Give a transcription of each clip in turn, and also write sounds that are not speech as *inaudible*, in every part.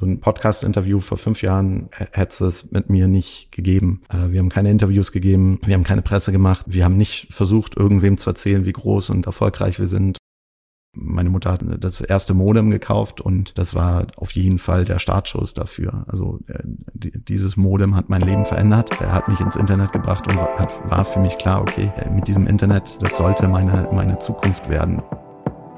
So ein Podcast-Interview vor fünf Jahren hätte es mit mir nicht gegeben. Äh, wir haben keine Interviews gegeben, wir haben keine Presse gemacht, wir haben nicht versucht, irgendwem zu erzählen, wie groß und erfolgreich wir sind. Meine Mutter hat das erste Modem gekauft und das war auf jeden Fall der Startschuss dafür. Also äh, dieses Modem hat mein Leben verändert. Er hat mich ins Internet gebracht und war für mich klar, okay, äh, mit diesem Internet, das sollte meine, meine Zukunft werden.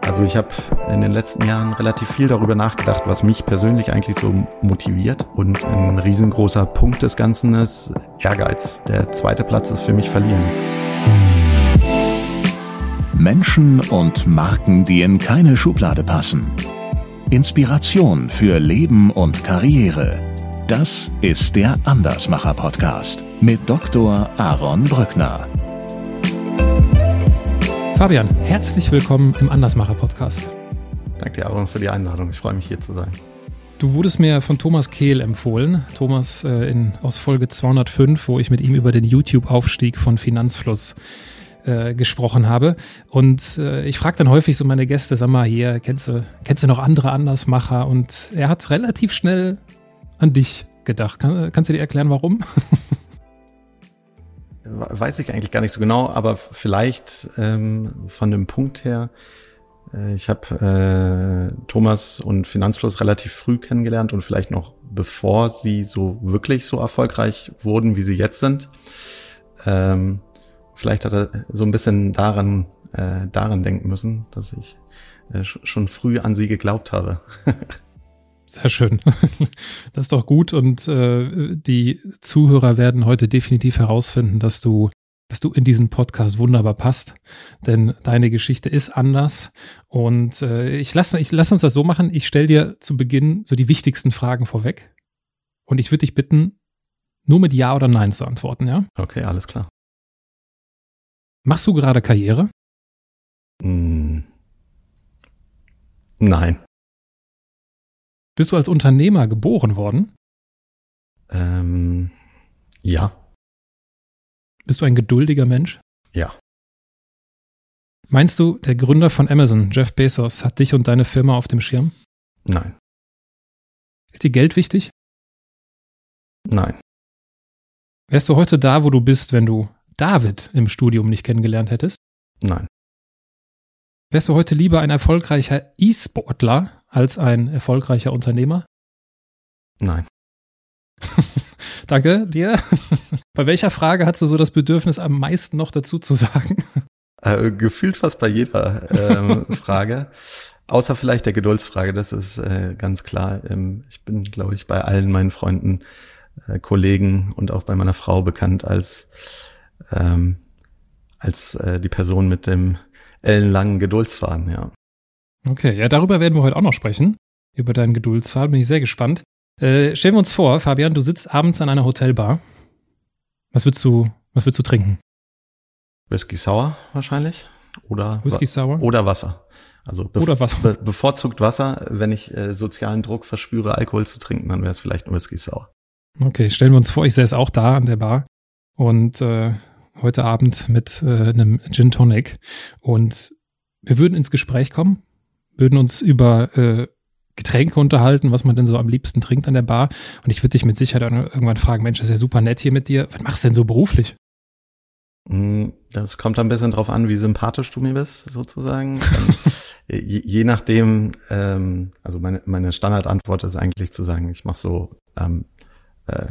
Also ich habe in den letzten Jahren relativ viel darüber nachgedacht, was mich persönlich eigentlich so motiviert. Und ein riesengroßer Punkt des Ganzen ist Ehrgeiz. Der zweite Platz ist für mich verlieren. Menschen und Marken, die in keine Schublade passen. Inspiration für Leben und Karriere. Das ist der Andersmacher Podcast mit Dr. Aaron Brückner. Fabian, herzlich willkommen im Andersmacher Podcast. Danke dir, Aaron, für die Einladung. Ich freue mich, hier zu sein. Du wurdest mir von Thomas Kehl empfohlen. Thomas äh, in, aus Folge 205, wo ich mit ihm über den YouTube-Aufstieg von Finanzfluss äh, gesprochen habe. Und äh, ich frage dann häufig so meine Gäste, sag mal, hier, kennst du, kennst du noch andere Andersmacher? Und er hat relativ schnell an dich gedacht. Kann, kannst du dir erklären, warum? *laughs* weiß ich eigentlich gar nicht so genau, aber vielleicht ähm, von dem Punkt her, äh, ich habe äh, Thomas und Finanzfluss relativ früh kennengelernt und vielleicht noch bevor sie so wirklich so erfolgreich wurden, wie sie jetzt sind. Ähm, vielleicht hat er so ein bisschen daran, äh, daran denken müssen, dass ich äh, schon früh an sie geglaubt habe. *laughs* Sehr schön. *laughs* Das ist doch gut und äh, die Zuhörer werden heute definitiv herausfinden, dass du, dass du in diesen Podcast wunderbar passt, denn deine Geschichte ist anders und äh, ich lass, ich lass uns das so machen. Ich stelle dir zu Beginn so die wichtigsten Fragen vorweg und ich würde dich bitten, nur mit Ja oder Nein zu antworten, ja? Okay, alles klar. Machst du gerade Karriere? Mm. Nein. Bist du als Unternehmer geboren worden? Ähm, ja. Bist du ein geduldiger Mensch? Ja. Meinst du, der Gründer von Amazon, Jeff Bezos, hat dich und deine Firma auf dem Schirm? Nein. Ist dir Geld wichtig? Nein. Wärst du heute da, wo du bist, wenn du David im Studium nicht kennengelernt hättest? Nein. Wärst du heute lieber ein erfolgreicher E-Sportler als ein erfolgreicher Unternehmer? Nein. *laughs* Danke dir. *laughs* bei welcher Frage hast du so das Bedürfnis, am meisten noch dazu zu sagen? Äh, gefühlt fast bei jeder äh, *laughs* Frage. Außer vielleicht der Geduldsfrage, das ist äh, ganz klar. Ähm, ich bin, glaube ich, bei allen meinen Freunden, äh, Kollegen und auch bei meiner Frau bekannt als, ähm, als äh, die Person mit dem ellenlangen Geduldsfaden, ja. Okay, ja, darüber werden wir heute auch noch sprechen. Über deinen Geduldsfaden bin ich sehr gespannt. Äh, stellen wir uns vor, Fabian, du sitzt abends an einer Hotelbar. Was willst du, was willst du trinken? Whisky Sour wahrscheinlich. Oder, Whisky Sour? Oder Wasser. Also be oder Wasser. Be bevorzugt Wasser. Wenn ich äh, sozialen Druck verspüre, Alkohol zu trinken, dann wäre es vielleicht ein Whisky Sour. Okay, stellen wir uns vor, ich säße auch da an der Bar und äh, heute Abend mit äh, einem Gin Tonic und wir würden ins Gespräch kommen würden uns über äh, Getränke unterhalten, was man denn so am liebsten trinkt an der Bar. Und ich würde dich mit Sicherheit irgendwann fragen, Mensch, das ist ja super nett hier mit dir. Was machst du denn so beruflich? Mm, das kommt ein bisschen drauf an, wie sympathisch du mir bist, sozusagen. *laughs* Je, je, nachdem, ähm, also meine, meine Standardantwort ist eigentlich zu sagen, ich mache so ähm, äh,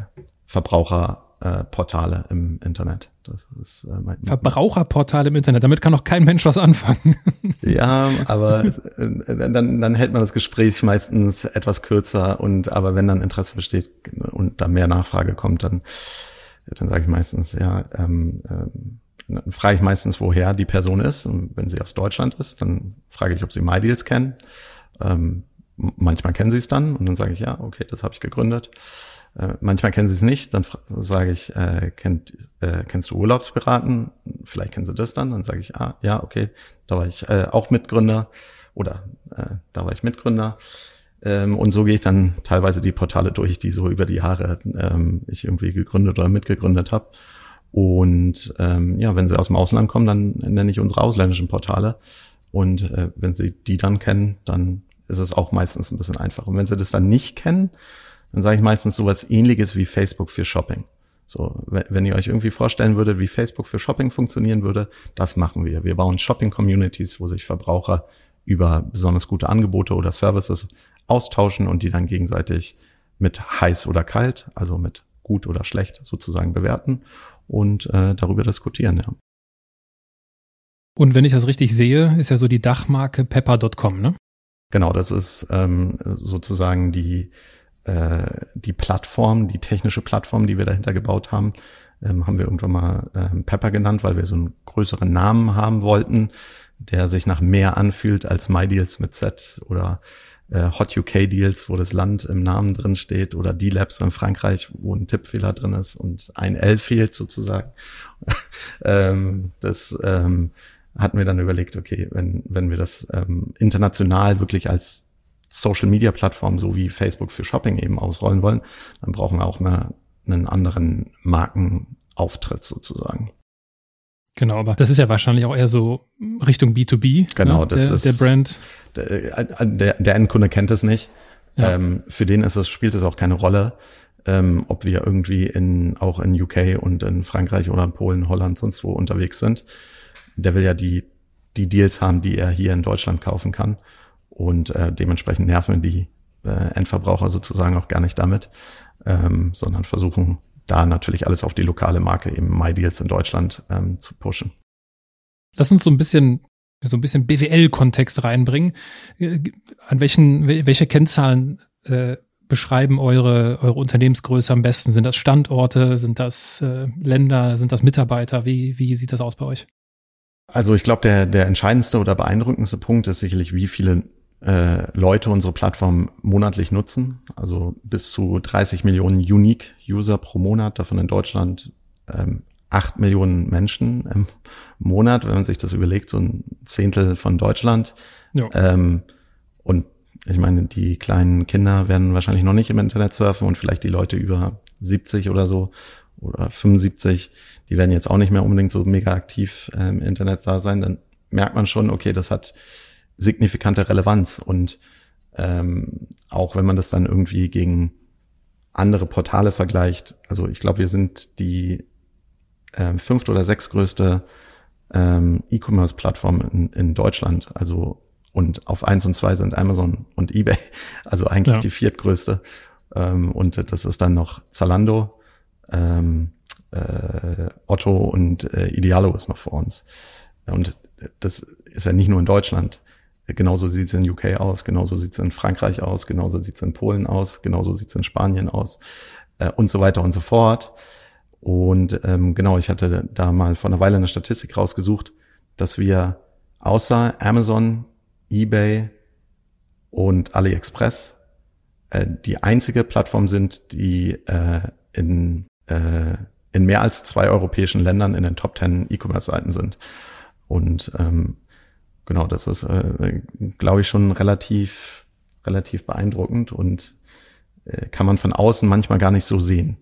Verbraucher äh, Portale im Internet. Das ist äh, mein, Verbraucherportale im Internet, damit kann doch kein Mensch was anfangen. *laughs* ja, aber *laughs* äh, dann, dann hält man das Gespräch meistens etwas kürzer und aber wenn dann Interesse besteht und da mehr Nachfrage kommt, dann, dann sage ich meistens, ja, ähm, ähm, dann frage ich meistens, woher die Person ist. Und wenn sie aus Deutschland ist, dann frage ich, ob sie MyDeals kennen. Ähm, manchmal kennen sie es dann und dann sage ich, ja, okay, das habe ich gegründet. Äh, manchmal kennen sie es nicht, dann sage ich, äh, kennt, äh, kennst du Urlaubspiraten? Vielleicht kennen sie das dann, dann sage ich, ah, ja, okay, da war ich äh, auch Mitgründer oder äh, da war ich Mitgründer. Ähm, und so gehe ich dann teilweise die Portale durch, die so über die Jahre ähm, ich irgendwie gegründet oder mitgegründet habe. Und ähm, ja, wenn sie aus dem Ausland kommen, dann nenne ich unsere ausländischen Portale. Und äh, wenn sie die dann kennen, dann ist es auch meistens ein bisschen einfacher. Und wenn sie das dann nicht kennen, dann sage ich meistens sowas ähnliches wie Facebook für Shopping. So, wenn ihr euch irgendwie vorstellen würdet, wie Facebook für Shopping funktionieren würde, das machen wir. Wir bauen Shopping-Communities, wo sich Verbraucher über besonders gute Angebote oder Services austauschen und die dann gegenseitig mit heiß oder kalt, also mit gut oder schlecht sozusagen bewerten und äh, darüber diskutieren. Ja. Und wenn ich das richtig sehe, ist ja so die Dachmarke pepper.com, ne? Genau, das ist ähm, sozusagen die äh, die Plattform, die technische Plattform, die wir dahinter gebaut haben, ähm, haben wir irgendwann mal ähm, Pepper genannt, weil wir so einen größeren Namen haben wollten, der sich nach mehr anfühlt als MyDeals mit Z oder äh, Hot UK Deals, wo das Land im Namen drin steht, oder D-Labs in Frankreich, wo ein Tippfehler drin ist und ein L fehlt sozusagen. *laughs* ähm, das ähm, hatten wir dann überlegt, okay, wenn, wenn wir das ähm, international wirklich als Social Media Plattform, so wie Facebook für Shopping eben ausrollen wollen, dann brauchen wir auch eine, einen anderen Markenauftritt sozusagen. Genau, aber das ist ja wahrscheinlich auch eher so Richtung B2B. Genau, ne? das der, ist der Brand. Der, der, der Endkunde kennt es nicht. Ja. Ähm, für den ist es, spielt es auch keine Rolle, ähm, ob wir irgendwie in, auch in UK und in Frankreich oder in Polen, Holland, sonst wo unterwegs sind. Der will ja die, die Deals haben, die er hier in Deutschland kaufen kann. Und äh, dementsprechend nerven die äh, Endverbraucher sozusagen auch gar nicht damit, ähm, sondern versuchen da natürlich alles auf die lokale Marke, eben MyDeals in Deutschland, ähm, zu pushen. Lass uns so ein bisschen so ein bisschen BWL-Kontext reinbringen. Äh, an welchen, welche Kennzahlen äh, beschreiben eure, eure Unternehmensgröße am besten? Sind das Standorte? Sind das äh, Länder? Sind das Mitarbeiter? Wie, wie sieht das aus bei euch? Also ich glaube, der, der entscheidendste oder beeindruckendste Punkt ist sicherlich, wie viele äh, Leute unsere Plattform monatlich nutzen. Also bis zu 30 Millionen Unique User pro Monat, davon in Deutschland ähm, 8 Millionen Menschen im Monat, wenn man sich das überlegt, so ein Zehntel von Deutschland. Ja. Ähm, und ich meine, die kleinen Kinder werden wahrscheinlich noch nicht im Internet surfen und vielleicht die Leute über 70 oder so oder 75, die werden jetzt auch nicht mehr unbedingt so mega aktiv äh, im Internet da sein. Dann merkt man schon, okay, das hat signifikante Relevanz. Und ähm, auch wenn man das dann irgendwie gegen andere Portale vergleicht, also ich glaube, wir sind die äh, fünfte oder sechstgrößte ähm, E-Commerce-Plattform in, in Deutschland. Also und auf eins und zwei sind Amazon und eBay, *laughs* also eigentlich ja. die viertgrößte. Ähm, und das ist dann noch Zalando, ähm, äh, Otto und äh, Idealo ist noch vor uns. Und das ist ja nicht nur in Deutschland. Genauso sieht es in UK aus, genauso sieht es in Frankreich aus, genauso sieht es in Polen aus, genauso sieht es in Spanien aus äh, und so weiter und so fort. Und ähm, genau, ich hatte da mal vor einer Weile eine Statistik rausgesucht, dass wir außer Amazon, eBay und AliExpress äh, die einzige Plattform sind, die äh, in, äh, in mehr als zwei europäischen Ländern in den Top 10 E-Commerce-Seiten sind. Und ähm, genau, das ist, äh, glaube ich, schon relativ, relativ beeindruckend und äh, kann man von außen manchmal gar nicht so sehen.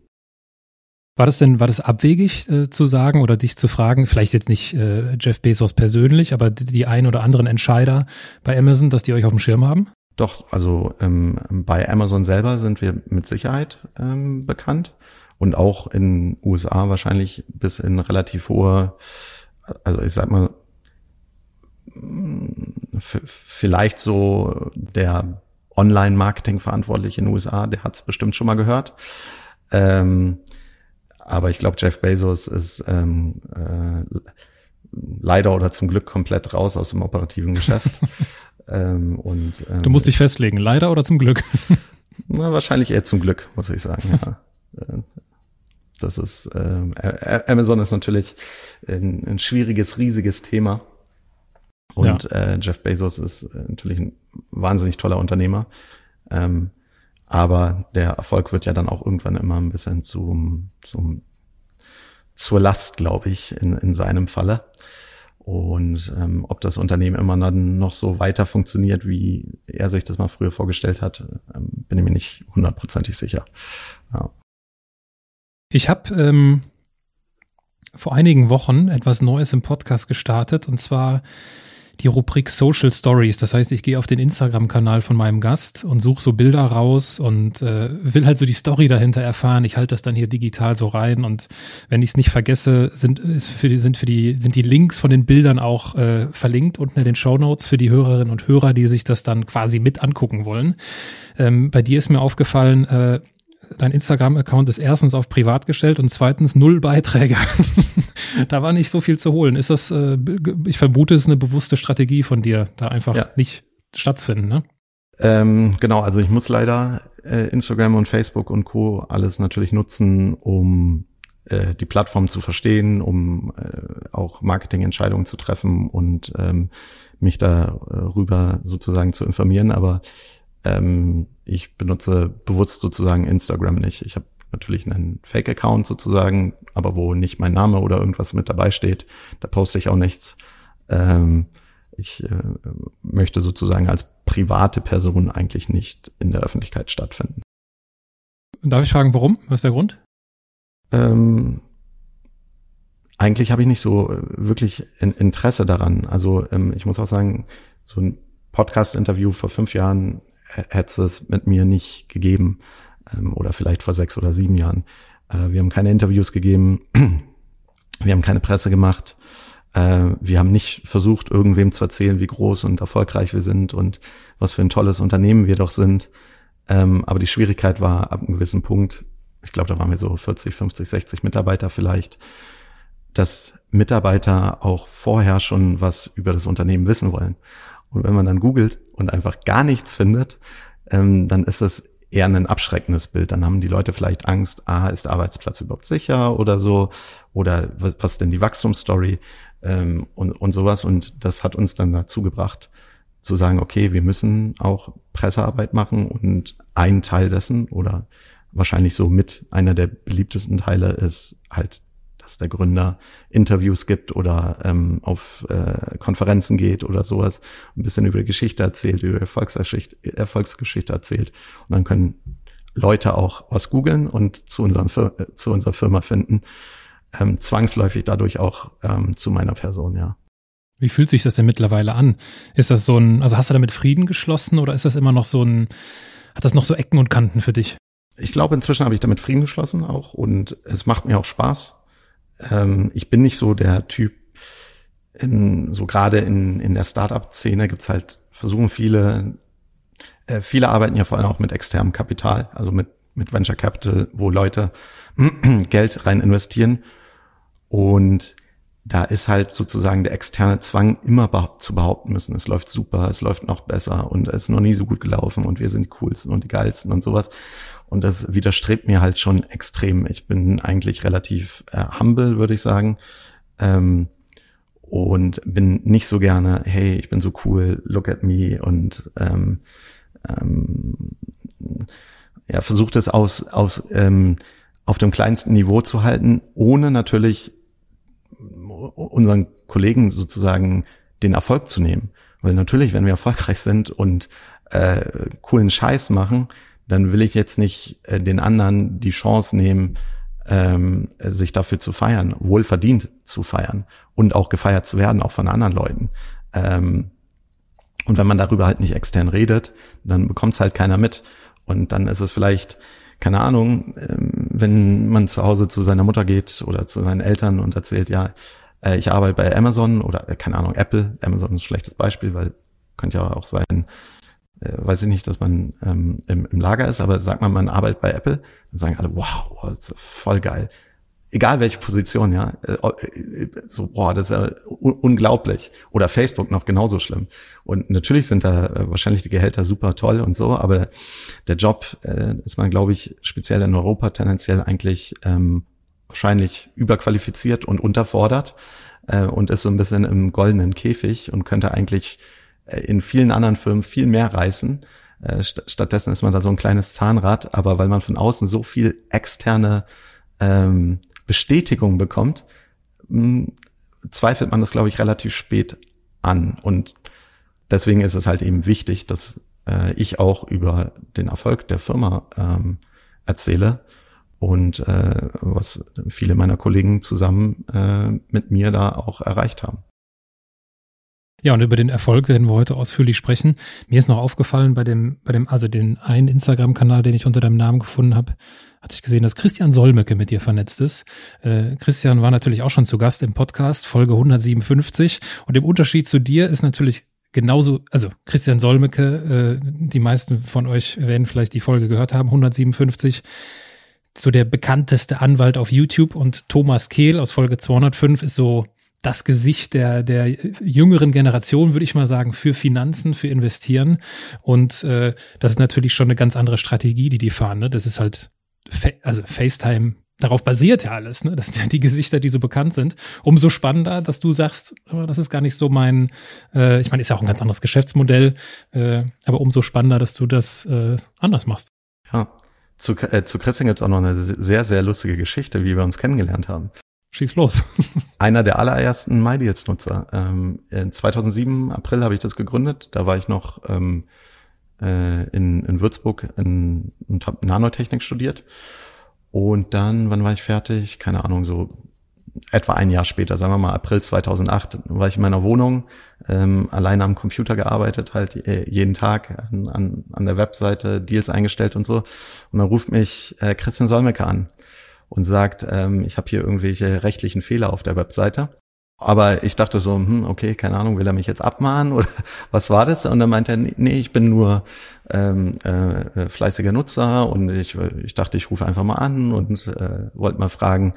War das denn, war das abwegig äh, zu sagen oder dich zu fragen, vielleicht jetzt nicht äh, Jeff Bezos persönlich, aber die, die ein oder anderen Entscheider bei Amazon, dass die euch auf dem Schirm haben? Doch, also ähm, bei Amazon selber sind wir mit Sicherheit ähm, bekannt und auch in USA wahrscheinlich bis in relativ hohe, also ich sag mal vielleicht so der Online-Marketing-Verantwortliche in den USA, der hat es bestimmt schon mal gehört. Ähm, aber ich glaube, Jeff Bezos ist ähm, äh, leider oder zum Glück komplett raus aus dem operativen Geschäft. *laughs* ähm, und, ähm, du musst dich festlegen, leider oder zum Glück? *laughs* na, wahrscheinlich eher zum Glück, muss ich sagen. Ja. *laughs* Äh, das ist äh, Amazon ist natürlich ein, ein schwieriges, riesiges Thema. Und ja. äh, Jeff Bezos ist äh, natürlich ein wahnsinnig toller Unternehmer. Ähm, aber der Erfolg wird ja dann auch irgendwann immer ein bisschen zum, zum zur Last, glaube ich, in, in seinem Falle. Und ähm, ob das Unternehmen immer dann noch so weiter funktioniert, wie er sich das mal früher vorgestellt hat, ähm, bin ich mir nicht hundertprozentig sicher. Ja. Ich habe ähm, vor einigen Wochen etwas Neues im Podcast gestartet und zwar die Rubrik Social Stories. Das heißt, ich gehe auf den Instagram-Kanal von meinem Gast und suche so Bilder raus und äh, will halt so die Story dahinter erfahren. Ich halte das dann hier digital so rein und wenn ich es nicht vergesse, sind, ist für die, sind für die, sind die Links von den Bildern auch äh, verlinkt unten in den Show Notes für die Hörerinnen und Hörer, die sich das dann quasi mit angucken wollen. Ähm, bei dir ist mir aufgefallen, äh, dein Instagram-Account ist erstens auf privat gestellt und zweitens null Beiträge. *laughs* da war nicht so viel zu holen. Ist das, äh, ich vermute, es ist eine bewusste Strategie von dir, da einfach ja. nicht stattzufinden, ne? Ähm, genau, also ich muss leider äh, Instagram und Facebook und Co. alles natürlich nutzen, um äh, die Plattform zu verstehen, um äh, auch Marketingentscheidungen zu treffen und ähm, mich darüber sozusagen zu informieren. Aber ähm, ich benutze bewusst sozusagen Instagram nicht. Ich habe natürlich einen Fake-Account sozusagen, aber wo nicht mein Name oder irgendwas mit dabei steht, da poste ich auch nichts. Ähm, ich äh, möchte sozusagen als private Person eigentlich nicht in der Öffentlichkeit stattfinden. Darf ich fragen, warum? Was ist der Grund? Ähm, eigentlich habe ich nicht so äh, wirklich Interesse daran. Also ähm, ich muss auch sagen, so ein Podcast-Interview vor fünf Jahren hätte es mit mir nicht gegeben ähm, oder vielleicht vor sechs oder sieben Jahren. Äh, wir haben keine Interviews gegeben, *clears throat* wir haben keine Presse gemacht, äh, wir haben nicht versucht, irgendwem zu erzählen, wie groß und erfolgreich wir sind und was für ein tolles Unternehmen wir doch sind. Ähm, aber die Schwierigkeit war ab einem gewissen Punkt, ich glaube, da waren wir so 40, 50, 60 Mitarbeiter vielleicht, dass Mitarbeiter auch vorher schon was über das Unternehmen wissen wollen. Und wenn man dann googelt und einfach gar nichts findet, ähm, dann ist das eher ein abschreckendes Bild. Dann haben die Leute vielleicht Angst, ah, ist der Arbeitsplatz überhaupt sicher oder so? Oder was, was ist denn die Wachstumsstory ähm, und, und sowas. Und das hat uns dann dazu gebracht, zu sagen, okay, wir müssen auch Pressearbeit machen und ein Teil dessen oder wahrscheinlich so mit einer der beliebtesten Teile ist halt dass der Gründer Interviews gibt oder ähm, auf äh, Konferenzen geht oder sowas, ein bisschen über die Geschichte erzählt, über Erfolgsgeschichte, Erfolgsgeschichte erzählt. Und dann können Leute auch was googeln und zu, unserem, zu unserer Firma finden. Ähm, zwangsläufig dadurch auch ähm, zu meiner Person, ja. Wie fühlt sich das denn mittlerweile an? Ist das so ein, also hast du damit Frieden geschlossen oder ist das immer noch so ein, hat das noch so Ecken und Kanten für dich? Ich glaube, inzwischen habe ich damit Frieden geschlossen auch und es macht mir auch Spaß. Ähm, ich bin nicht so der Typ, in, so gerade in, in der Startup-Szene gibt's halt, versuchen viele, äh, viele arbeiten ja vor allem auch mit externem Kapital, also mit, mit Venture Capital, wo Leute *clears throat* Geld rein investieren. Und da ist halt sozusagen der externe Zwang, immer behaupt, zu behaupten müssen, es läuft super, es läuft noch besser und es ist noch nie so gut gelaufen und wir sind die coolsten und die geilsten und sowas. Und das widerstrebt mir halt schon extrem. Ich bin eigentlich relativ äh, humble, würde ich sagen. Ähm, und bin nicht so gerne, hey, ich bin so cool, look at me und ähm, ähm, ja, versucht es aus, aus ähm, auf dem kleinsten Niveau zu halten, ohne natürlich unseren Kollegen sozusagen den Erfolg zu nehmen. Weil natürlich, wenn wir erfolgreich sind und äh, coolen Scheiß machen, dann will ich jetzt nicht äh, den anderen die Chance nehmen, ähm, sich dafür zu feiern, wohlverdient zu feiern und auch gefeiert zu werden, auch von anderen Leuten. Ähm, und wenn man darüber halt nicht extern redet, dann bekommt es halt keiner mit. Und dann ist es vielleicht, keine Ahnung, ähm, wenn man zu Hause zu seiner Mutter geht oder zu seinen Eltern und erzählt, ja, äh, ich arbeite bei Amazon oder äh, keine Ahnung, Apple. Amazon ist ein schlechtes Beispiel, weil könnte ja auch sein, äh, weiß ich nicht, dass man ähm, im, im Lager ist, aber sagt man, man arbeitet bei Apple, dann sagen alle, wow, ist voll geil. Egal welche Position, ja, äh, äh, so, boah, das ist ja un unglaublich. Oder Facebook noch genauso schlimm. Und natürlich sind da äh, wahrscheinlich die Gehälter super toll und so, aber der Job äh, ist man, glaube ich, speziell in Europa tendenziell eigentlich ähm, wahrscheinlich überqualifiziert und unterfordert äh, und ist so ein bisschen im goldenen Käfig und könnte eigentlich in vielen anderen Firmen viel mehr reißen. Äh, st stattdessen ist man da so ein kleines Zahnrad, aber weil man von außen so viel externe ähm, Bestätigung bekommt, hm, zweifelt man das, glaube ich, relativ spät an. Und deswegen ist es halt eben wichtig, dass äh, ich auch über den Erfolg der Firma ähm, erzähle und äh, was viele meiner Kollegen zusammen äh, mit mir da auch erreicht haben. Ja, und über den Erfolg werden wir heute ausführlich sprechen. Mir ist noch aufgefallen bei dem, bei dem, also den einen Instagram-Kanal, den ich unter deinem Namen gefunden habe, hatte ich gesehen, dass Christian Solmecke mit dir vernetzt ist. Äh, Christian war natürlich auch schon zu Gast im Podcast, Folge 157. Und im Unterschied zu dir ist natürlich genauso, also Christian Solmecke, äh, die meisten von euch werden vielleicht die Folge gehört haben, 157 so der bekannteste Anwalt auf YouTube und Thomas Kehl aus Folge 205 ist so das Gesicht der, der jüngeren Generation, würde ich mal sagen, für Finanzen, für Investieren. Und äh, das ist natürlich schon eine ganz andere Strategie, die die fahren. Ne? Das ist halt, also FaceTime, darauf basiert ja alles. Ne? Das sind ja die Gesichter, die so bekannt sind. Umso spannender, dass du sagst, oh, das ist gar nicht so mein, äh, ich meine, ist ja auch ein ganz anderes Geschäftsmodell, äh, aber umso spannender, dass du das äh, anders machst. Ja, zu, äh, zu Christian gibt es auch noch eine sehr, sehr lustige Geschichte, wie wir uns kennengelernt haben. Schieß los. *laughs* Einer der allerersten MyDeals-Nutzer. Ähm, 2007, April habe ich das gegründet. Da war ich noch ähm, äh, in, in Würzburg in, und habe Nanotechnik studiert. Und dann, wann war ich fertig? Keine Ahnung, so etwa ein Jahr später, sagen wir mal April 2008, war ich in meiner Wohnung, ähm, alleine am Computer gearbeitet, halt äh, jeden Tag an, an, an der Webseite Deals eingestellt und so. Und dann ruft mich äh, Christian Solmecke an und sagt, ähm, ich habe hier irgendwelche rechtlichen Fehler auf der Webseite. Aber ich dachte so, hm, okay, keine Ahnung, will er mich jetzt abmahnen oder *laughs* was war das? Und dann meinte er, nee, ich bin nur ähm, äh, äh, fleißiger Nutzer und ich, ich dachte, ich rufe einfach mal an und äh, wollte mal fragen,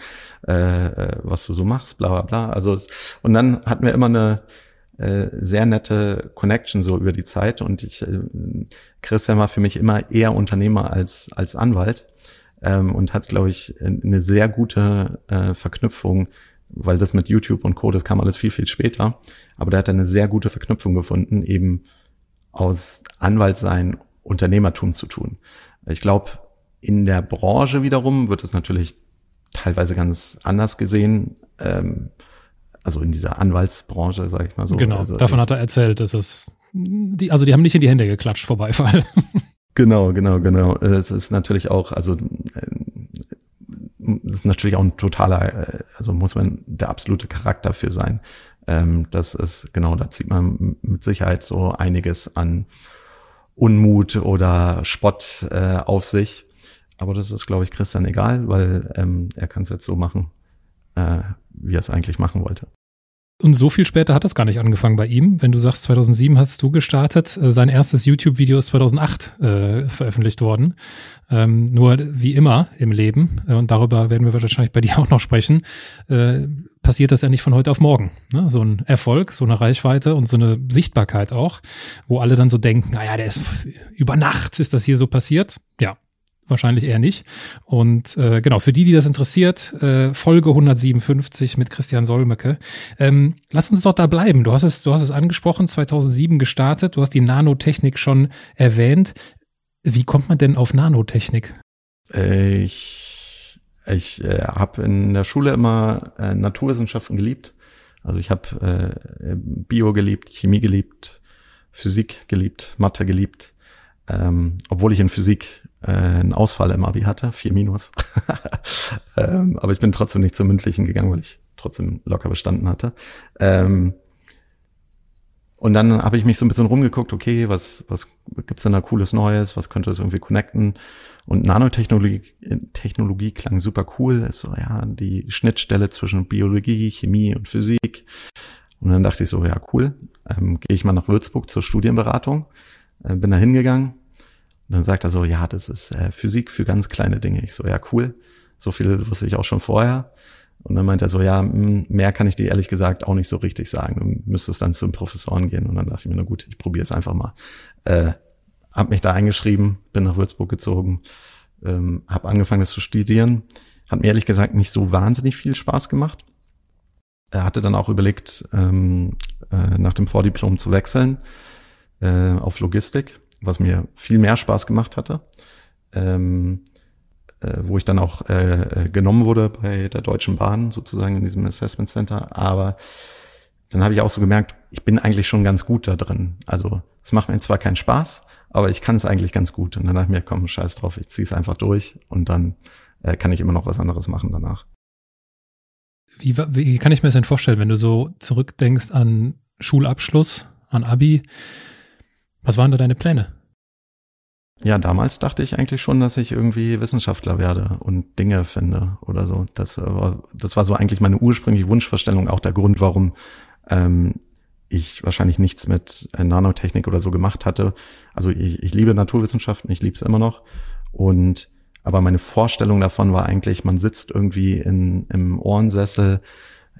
äh, äh, was du so machst, bla bla bla. Also es, und dann hatten wir immer eine äh, sehr nette Connection so über die Zeit und ich, äh, Christian war für mich immer eher Unternehmer als als Anwalt ähm, und hat, glaube ich, eine sehr gute äh, Verknüpfung weil das mit YouTube und Co., das kam alles viel, viel später. Aber der hat eine sehr gute Verknüpfung gefunden, eben aus Anwaltsein Unternehmertum zu tun. Ich glaube, in der Branche wiederum wird es natürlich teilweise ganz anders gesehen. Ähm, also in dieser Anwaltsbranche, sage ich mal so. Genau, also davon hat er erzählt, dass es die, also die haben nicht in die Hände geklatscht Vorbeifall. Genau, genau, genau. Es ist natürlich auch, also das ist natürlich auch ein totaler, äh, also muss man der absolute Charakter für sein. Ähm, das ist, genau, da zieht man mit Sicherheit so einiges an Unmut oder Spott äh, auf sich. Aber das ist, glaube ich, Christian egal, weil ähm, er kann es jetzt so machen, äh, wie er es eigentlich machen wollte. Und so viel später hat es gar nicht angefangen bei ihm. Wenn du sagst, 2007 hast du gestartet, äh, sein erstes YouTube-Video ist 2008 äh, veröffentlicht worden. Ähm, nur wie immer im Leben, äh, und darüber werden wir wahrscheinlich bei *laughs* dir auch noch sprechen, äh, passiert das ja nicht von heute auf morgen. Ne? So ein Erfolg, so eine Reichweite und so eine Sichtbarkeit auch, wo alle dann so denken, naja, der ist über Nacht ist das hier so passiert. Ja, wahrscheinlich eher nicht. Und äh, genau, für die, die das interessiert, äh, Folge 157 mit Christian Solmecke. Ähm, lass uns doch da bleiben. Du hast es, du hast es angesprochen, 2007 gestartet. Du hast die Nanotechnik schon erwähnt. Wie kommt man denn auf Nanotechnik? Ich, ich äh, habe in der Schule immer äh, Naturwissenschaften geliebt. Also ich habe äh, Bio geliebt, Chemie geliebt, Physik geliebt, Mathe geliebt. Ähm, obwohl ich in Physik äh, einen Ausfall im Abi hatte, vier Minus. *laughs* ähm, aber ich bin trotzdem nicht zum mündlichen gegangen, weil ich trotzdem locker bestanden hatte. Ähm, und dann habe ich mich so ein bisschen rumgeguckt, okay, was, was gibt's denn da cooles Neues, was könnte das irgendwie connecten? Und Nanotechnologie Technologie klang super cool, ist so, ja, die Schnittstelle zwischen Biologie, Chemie und Physik. Und dann dachte ich so, ja, cool, ähm, gehe ich mal nach Würzburg zur Studienberatung, äh, bin da hingegangen, und dann sagt er so, ja, das ist äh, Physik für ganz kleine Dinge. Ich so, ja, cool. So viel wusste ich auch schon vorher. Und dann meint er so, ja, hm, mehr kann ich dir ehrlich gesagt auch nicht so richtig sagen. Du müsstest dann zum Professoren gehen. Und dann dachte ich mir, na gut, ich probiere es einfach mal. Äh, hab mich da eingeschrieben, bin nach Würzburg gezogen, ähm, habe angefangen, das zu studieren. Hat mir ehrlich gesagt nicht so wahnsinnig viel Spaß gemacht. Er hatte dann auch überlegt, ähm, äh, nach dem Vordiplom zu wechseln äh, auf Logistik was mir viel mehr Spaß gemacht hatte, ähm, äh, wo ich dann auch äh, genommen wurde bei der Deutschen Bahn sozusagen in diesem Assessment Center. Aber dann habe ich auch so gemerkt, ich bin eigentlich schon ganz gut da drin. Also es macht mir zwar keinen Spaß, aber ich kann es eigentlich ganz gut. Und dann dachte ich mir, komm, scheiß drauf, ich ziehe es einfach durch und dann äh, kann ich immer noch was anderes machen danach. Wie, wie kann ich mir das denn vorstellen, wenn du so zurückdenkst an Schulabschluss, an Abi. Was waren da deine Pläne? Ja, damals dachte ich eigentlich schon, dass ich irgendwie Wissenschaftler werde und Dinge finde oder so. Das war, das war so eigentlich meine ursprüngliche Wunschvorstellung, auch der Grund, warum ähm, ich wahrscheinlich nichts mit äh, Nanotechnik oder so gemacht hatte. Also ich, ich liebe Naturwissenschaften, ich liebe es immer noch. Und aber meine Vorstellung davon war eigentlich, man sitzt irgendwie in, im Ohrensessel,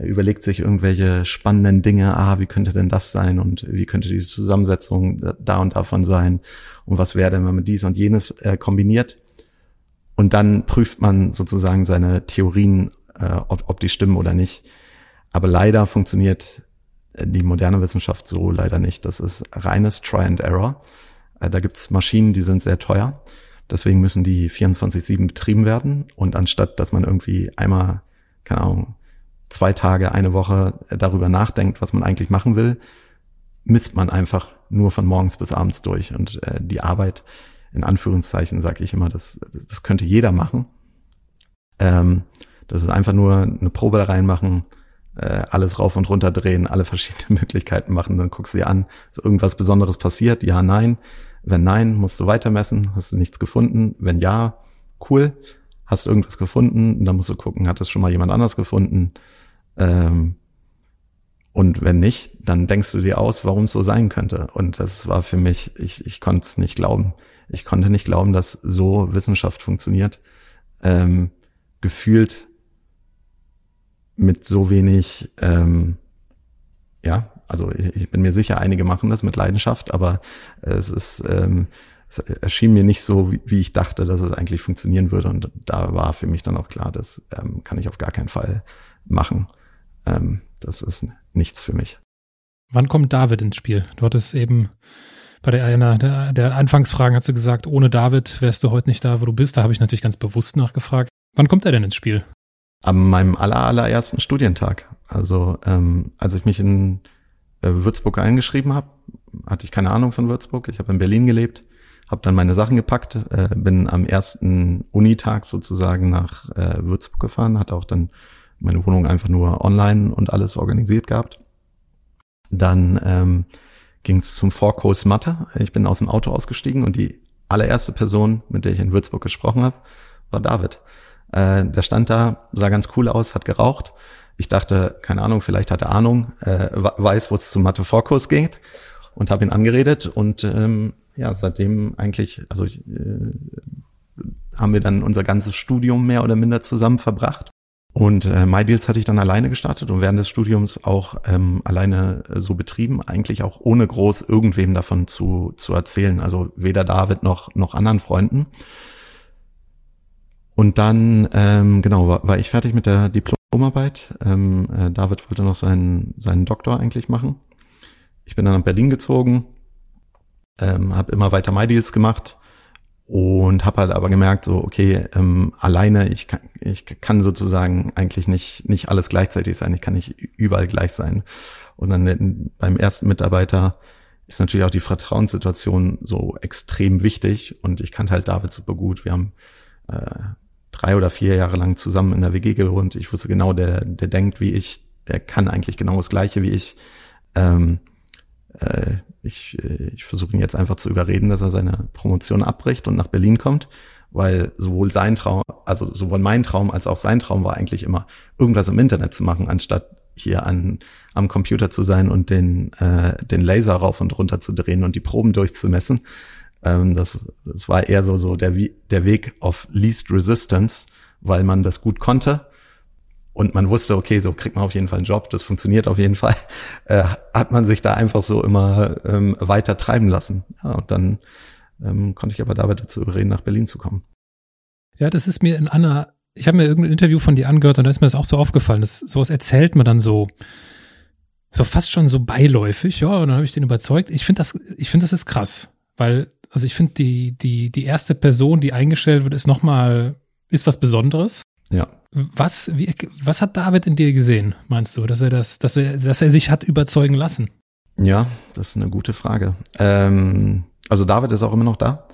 überlegt sich irgendwelche spannenden Dinge, ah, wie könnte denn das sein und wie könnte die Zusammensetzung da und davon sein und was wäre denn, wenn man dies und jenes äh, kombiniert. Und dann prüft man sozusagen seine Theorien, äh, ob, ob die stimmen oder nicht. Aber leider funktioniert äh, die moderne Wissenschaft so leider nicht. Das ist reines Try and Error. Äh, da gibt's Maschinen, die sind sehr teuer. Deswegen müssen die 24-7 betrieben werden. Und anstatt, dass man irgendwie einmal, keine Ahnung, zwei Tage, eine Woche darüber nachdenkt, was man eigentlich machen will, misst man einfach nur von morgens bis abends durch. Und äh, die Arbeit, in Anführungszeichen, sage ich immer, das, das könnte jeder machen. Ähm, das ist einfach nur eine Probe da reinmachen, äh, alles rauf und runter drehen, alle verschiedene *laughs* Möglichkeiten machen, dann guckst du dir an, ist irgendwas Besonderes passiert? Ja, nein. Wenn nein, musst du weitermessen, hast du nichts gefunden. Wenn ja, cool, hast du irgendwas gefunden, dann musst du gucken, hat das schon mal jemand anders gefunden? Ähm, und wenn nicht, dann denkst du dir aus, warum es so sein könnte. Und das war für mich, ich, ich konnte es nicht glauben. Ich konnte nicht glauben, dass so Wissenschaft funktioniert. Ähm, gefühlt mit so wenig, ähm, ja, also ich, ich, bin mir sicher, einige machen das mit Leidenschaft, aber es ist, ähm, es erschien mir nicht so, wie, wie, ich dachte, dass es eigentlich funktionieren würde. Und da war für mich dann auch klar, das ähm, kann ich auf gar keinen Fall machen ähm, das ist nichts für mich. Wann kommt David ins Spiel? Du hattest eben bei der, einer der, der Anfangsfragen hast du gesagt, ohne David wärst du heute nicht da, wo du bist. Da habe ich natürlich ganz bewusst nachgefragt. Wann kommt er denn ins Spiel? An meinem aller, allerersten Studientag. Also ähm, als ich mich in äh, Würzburg eingeschrieben habe, hatte ich keine Ahnung von Würzburg. Ich habe in Berlin gelebt, habe dann meine Sachen gepackt, äh, bin am ersten Unitag sozusagen nach äh, Würzburg gefahren, hatte auch dann meine Wohnung einfach nur online und alles organisiert gehabt. Dann ähm, ging es zum Vorkurs Mathe. Ich bin aus dem Auto ausgestiegen und die allererste Person, mit der ich in Würzburg gesprochen habe, war David. Äh, der stand da, sah ganz cool aus, hat geraucht. Ich dachte, keine Ahnung, vielleicht hat er Ahnung, äh, weiß, wo es zum Mathe-Vorkurs geht und habe ihn angeredet und ähm, ja, seitdem eigentlich, also äh, haben wir dann unser ganzes Studium mehr oder minder zusammen verbracht. Und äh, MyDeals hatte ich dann alleine gestartet und während des Studiums auch ähm, alleine äh, so betrieben, eigentlich auch ohne groß irgendwem davon zu, zu erzählen. Also weder David noch, noch anderen Freunden. Und dann, ähm, genau, war, war ich fertig mit der Diplomarbeit. Ähm, äh, David wollte noch seinen, seinen Doktor eigentlich machen. Ich bin dann nach Berlin gezogen, ähm, habe immer weiter MyDeals gemacht und habe halt aber gemerkt, so okay, ähm, alleine ich kann, ich kann sozusagen eigentlich nicht nicht alles gleichzeitig sein, ich kann nicht überall gleich sein. Und dann beim ersten Mitarbeiter ist natürlich auch die Vertrauenssituation so extrem wichtig und ich kannte halt David super gut. Wir haben äh, drei oder vier Jahre lang zusammen in der WG gewohnt. Ich wusste genau, der der denkt wie ich, der kann eigentlich genau das Gleiche wie ich. Ähm, äh, ich, äh, ich versuche ihn jetzt einfach zu überreden, dass er seine Promotion abbricht und nach Berlin kommt, weil sowohl sein Traum, also sowohl mein Traum als auch sein Traum war eigentlich immer, irgendwas im Internet zu machen, anstatt hier an, am Computer zu sein und den, äh, den Laser rauf und runter zu drehen und die Proben durchzumessen. Ähm, das, das war eher so, so der, der Weg auf Least Resistance, weil man das gut konnte und man wusste, okay, so kriegt man auf jeden Fall einen Job, das funktioniert auf jeden Fall, *laughs* äh, hat man sich da einfach so immer ähm, weiter treiben lassen. Ja, und dann ähm, konnte ich aber dabei dazu überreden, nach Berlin zu kommen. Ja, das ist mir in Anna, ich habe mir irgendein Interview von dir angehört und da ist mir das auch so aufgefallen, dass sowas erzählt man dann so, so fast schon so beiläufig, ja, und dann habe ich den überzeugt. Ich finde das, ich finde das ist krass, weil, also ich finde die, die, die erste Person, die eingestellt wird, ist nochmal, ist was Besonderes. Ja. Was, wie, was hat David in dir gesehen, meinst du, dass er das, dass er, dass er sich hat überzeugen lassen? Ja, das ist eine gute Frage. Ähm, also David ist auch immer noch da,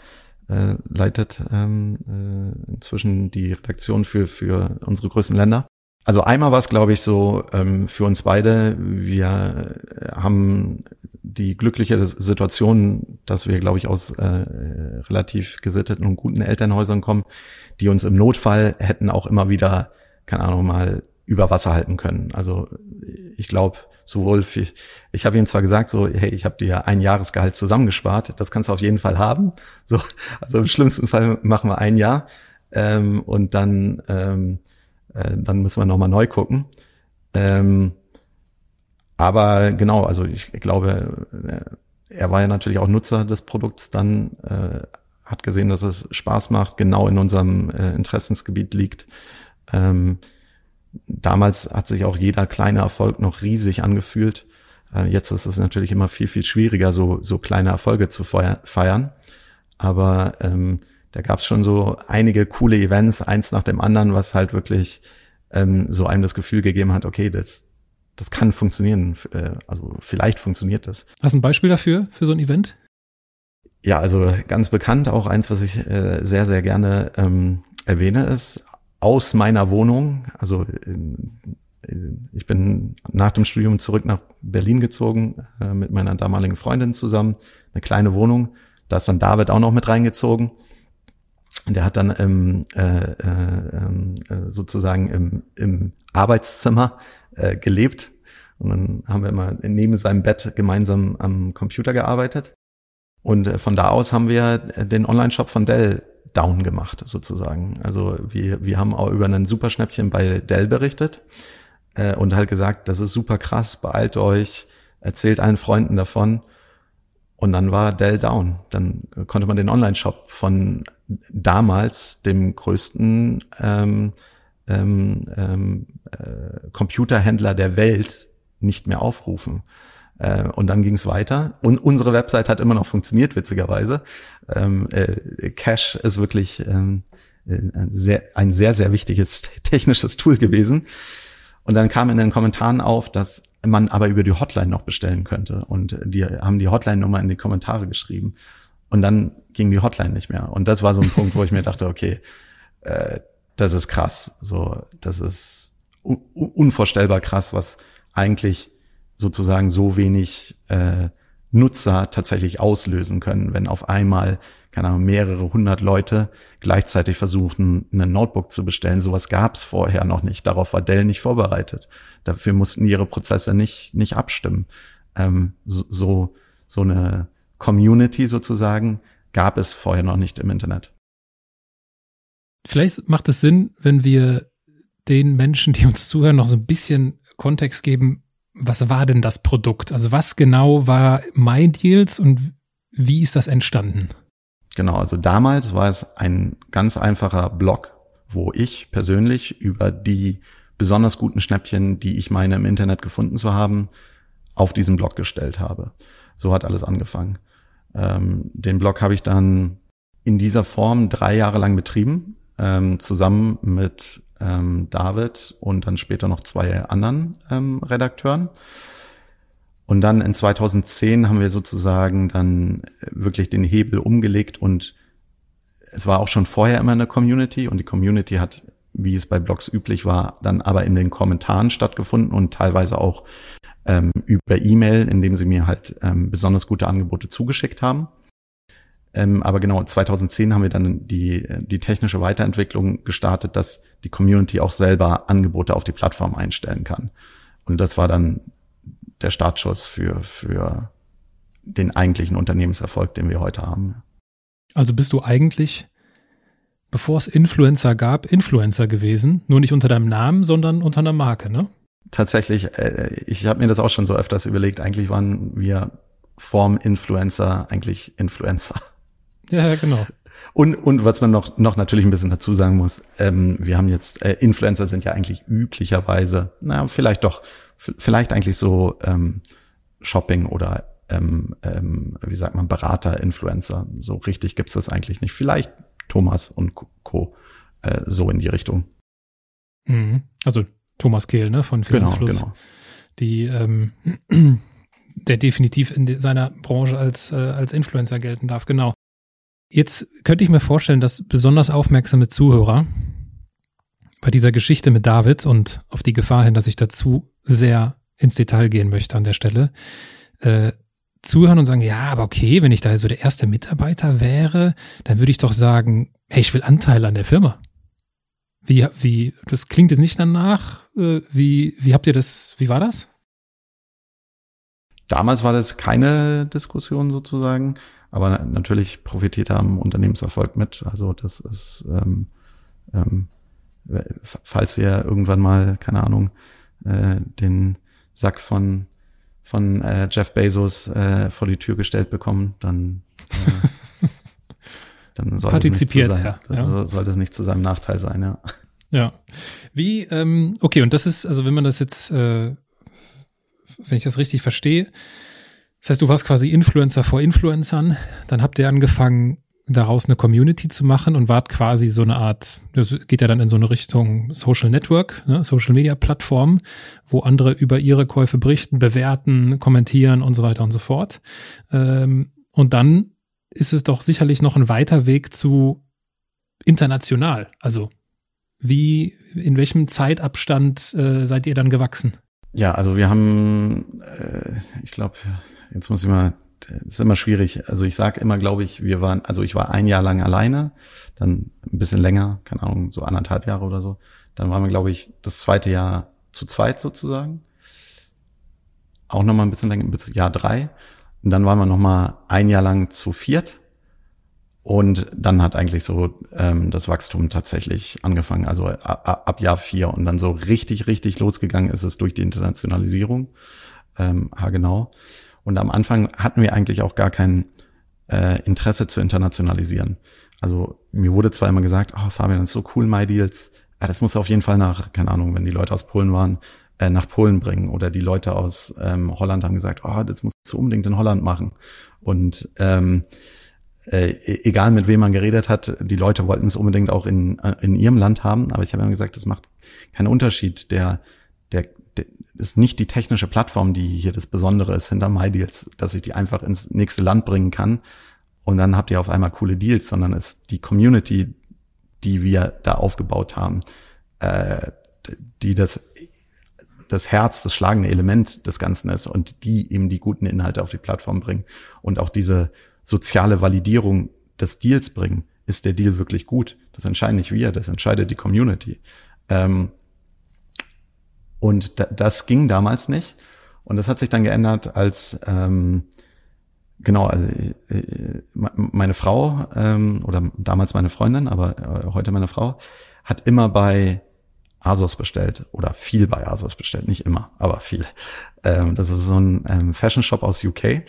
äh, leitet ähm, äh, inzwischen die Redaktion für, für unsere größten Länder. Also einmal war es, glaube ich, so ähm, für uns beide. Wir haben die glückliche Situation, dass wir, glaube ich, aus äh, relativ gesitteten und guten Elternhäusern kommen, die uns im Notfall hätten auch immer wieder, keine Ahnung, mal über Wasser halten können. Also ich glaube, sowohl für, ich habe ihm zwar gesagt, so, hey, ich habe dir ein Jahresgehalt zusammengespart, das kannst du auf jeden Fall haben. So, also im schlimmsten Fall machen wir ein Jahr ähm, und dann ähm, äh, dann müssen wir nochmal neu gucken. Ähm, aber genau, also ich, glaube, äh, er war ja natürlich auch Nutzer des Produkts dann, äh, hat gesehen, dass es Spaß macht, genau in unserem äh, Interessensgebiet liegt. Ähm, damals hat sich auch jeder kleine Erfolg noch riesig angefühlt. Äh, jetzt ist es natürlich immer viel, viel schwieriger, so, so kleine Erfolge zu feiern. Aber ähm, da gab es schon so einige coole Events, eins nach dem anderen, was halt wirklich ähm, so einem das Gefühl gegeben hat, okay, das, das kann funktionieren. Äh, also vielleicht funktioniert das. Hast du ein Beispiel dafür, für so ein Event? Ja, also ganz bekannt, auch eins, was ich äh, sehr, sehr gerne ähm, erwähne, ist aus meiner Wohnung, also in, ich bin nach dem Studium zurück nach Berlin gezogen äh, mit meiner damaligen Freundin zusammen, eine kleine Wohnung. Da ist dann David auch noch mit reingezogen der hat dann im, äh, äh, äh, sozusagen im, im Arbeitszimmer äh, gelebt. Und dann haben wir immer neben seinem Bett gemeinsam am Computer gearbeitet. Und äh, von da aus haben wir den Online-Shop von Dell down gemacht, sozusagen. Also wir, wir haben auch über einen Superschnäppchen bei Dell berichtet äh, und halt gesagt, das ist super krass, beeilt euch, erzählt allen Freunden davon. Und dann war Dell down. Dann konnte man den Online-Shop von damals dem größten ähm, ähm, ähm, äh, Computerhändler der Welt nicht mehr aufrufen. Äh, und dann ging es weiter. Und unsere Website hat immer noch funktioniert, witzigerweise. Ähm, äh, Cache ist wirklich ähm, äh, ein, sehr, ein sehr, sehr wichtiges technisches Tool gewesen. Und dann kam in den Kommentaren auf, dass man aber über die Hotline noch bestellen könnte. Und die haben die Hotline-Nummer in die Kommentare geschrieben. Und dann ging die Hotline nicht mehr. Und das war so ein Punkt, wo ich mir dachte, okay, äh, das ist krass. So, das ist un unvorstellbar krass, was eigentlich sozusagen so wenig äh, Nutzer tatsächlich auslösen können, wenn auf einmal, keine Ahnung, mehrere hundert Leute gleichzeitig versuchen, ein Notebook zu bestellen. Sowas gab es vorher noch nicht. Darauf war Dell nicht vorbereitet. Dafür mussten ihre Prozesse nicht, nicht abstimmen. Ähm, so, so eine Community sozusagen gab es vorher noch nicht im Internet. Vielleicht macht es Sinn, wenn wir den Menschen, die uns zuhören, noch so ein bisschen Kontext geben. Was war denn das Produkt? Also was genau war MyDeals und wie ist das entstanden? Genau, also damals war es ein ganz einfacher Blog, wo ich persönlich über die besonders guten Schnäppchen, die ich meine im Internet gefunden zu haben, auf diesen Blog gestellt habe. So hat alles angefangen. Ähm, den Blog habe ich dann in dieser Form drei Jahre lang betrieben, ähm, zusammen mit ähm, David und dann später noch zwei anderen ähm, Redakteuren. Und dann in 2010 haben wir sozusagen dann wirklich den Hebel umgelegt und es war auch schon vorher immer eine Community und die Community hat, wie es bei Blogs üblich war, dann aber in den Kommentaren stattgefunden und teilweise auch ähm, über E-Mail, indem sie mir halt ähm, besonders gute Angebote zugeschickt haben. Ähm, aber genau, 2010 haben wir dann die, die technische Weiterentwicklung gestartet, dass die Community auch selber Angebote auf die Plattform einstellen kann. Und das war dann der Startschuss für, für den eigentlichen Unternehmenserfolg, den wir heute haben. Also bist du eigentlich, bevor es Influencer gab, Influencer gewesen, nur nicht unter deinem Namen, sondern unter einer Marke, ne? tatsächlich, äh, ich habe mir das auch schon so öfters überlegt, eigentlich waren wir vorm Influencer eigentlich Influencer. Ja, genau. Und, und was man noch, noch natürlich ein bisschen dazu sagen muss, ähm, wir haben jetzt, äh, Influencer sind ja eigentlich üblicherweise, na, vielleicht doch, vielleicht eigentlich so ähm, Shopping oder ähm, ähm, wie sagt man, Berater, Influencer. So richtig gibt's das eigentlich nicht. Vielleicht Thomas und Co. Äh, so in die Richtung. Mhm. Also Thomas Kehl, ne, von Finanzfluss. Genau, genau. Die, ähm, *clears throat* der definitiv in seiner Branche als, äh, als Influencer gelten darf, genau. Jetzt könnte ich mir vorstellen, dass besonders aufmerksame Zuhörer bei dieser Geschichte mit David und auf die Gefahr hin, dass ich dazu sehr ins Detail gehen möchte an der Stelle, äh, zuhören und sagen, ja, aber okay, wenn ich da so der erste Mitarbeiter wäre, dann würde ich doch sagen, hey, ich will Anteil an der Firma. Wie, wie, das klingt jetzt nicht danach. Äh, wie, wie habt ihr das, wie war das? Damals war das keine Diskussion sozusagen, aber natürlich profitiert am Unternehmenserfolg mit. Also das ist, ähm, ähm, falls wir irgendwann mal, keine Ahnung, äh, den Sack von von äh, Jeff Bezos äh, vor die Tür gestellt bekommen, dann äh, *laughs* dann soll Partizipiert es, nicht zu sein, ja. soll das nicht zu seinem Nachteil sein, ja. Ja. Wie, ähm, okay, und das ist, also wenn man das jetzt, äh, wenn ich das richtig verstehe, das heißt, du warst quasi Influencer vor Influencern, dann habt ihr angefangen, daraus eine Community zu machen und wart quasi so eine Art, das geht ja dann in so eine Richtung Social Network, ne, Social Media Plattform, wo andere über ihre Käufe berichten, bewerten, kommentieren und so weiter und so fort. Ähm, und dann ist es doch sicherlich noch ein weiter Weg zu international. Also wie, in welchem Zeitabstand äh, seid ihr dann gewachsen? Ja, also wir haben, äh, ich glaube, jetzt muss ich mal ist immer schwierig. Also ich sage immer, glaube ich, wir waren, also ich war ein Jahr lang alleine, dann ein bisschen länger, keine Ahnung, so anderthalb Jahre oder so. Dann waren wir, glaube ich, das zweite Jahr zu zweit sozusagen. Auch nochmal ein bisschen länger, bis Jahr drei. Und dann waren wir nochmal ein Jahr lang zu viert. Und dann hat eigentlich so ähm, das Wachstum tatsächlich angefangen, also ab, ab Jahr vier. Und dann so richtig, richtig losgegangen ist es durch die Internationalisierung. Ähm, ha, genau. Und am Anfang hatten wir eigentlich auch gar kein äh, Interesse zu internationalisieren. Also mir wurde zwar immer gesagt, oh Fabian, das ist so cool, MyDeals. Ja, das muss auf jeden Fall nach, keine Ahnung, wenn die Leute aus Polen waren, äh, nach Polen bringen. Oder die Leute aus ähm, Holland haben gesagt, oh, das musst du unbedingt in Holland machen. Und ähm, äh, e-, egal mit wem man geredet hat, die Leute wollten es unbedingt auch in, äh, in ihrem Land haben. Aber ich habe immer gesagt, das macht keinen Unterschied. Der, der, ist nicht die technische Plattform, die hier das Besondere ist hinter MyDeals, dass ich die einfach ins nächste Land bringen kann und dann habt ihr auf einmal coole Deals, sondern ist die Community, die wir da aufgebaut haben, äh, die das das Herz, das schlagende Element des Ganzen ist und die eben die guten Inhalte auf die Plattform bringen und auch diese soziale Validierung des Deals bringen. Ist der Deal wirklich gut? Das entscheiden nicht wir, das entscheidet die Community. Ähm, und das ging damals nicht. Und das hat sich dann geändert, als ähm, genau, also äh, meine Frau ähm, oder damals meine Freundin, aber äh, heute meine Frau, hat immer bei Asos bestellt oder viel bei Asos bestellt, nicht immer, aber viel. Ähm, das ist so ein ähm, Fashion Shop aus UK.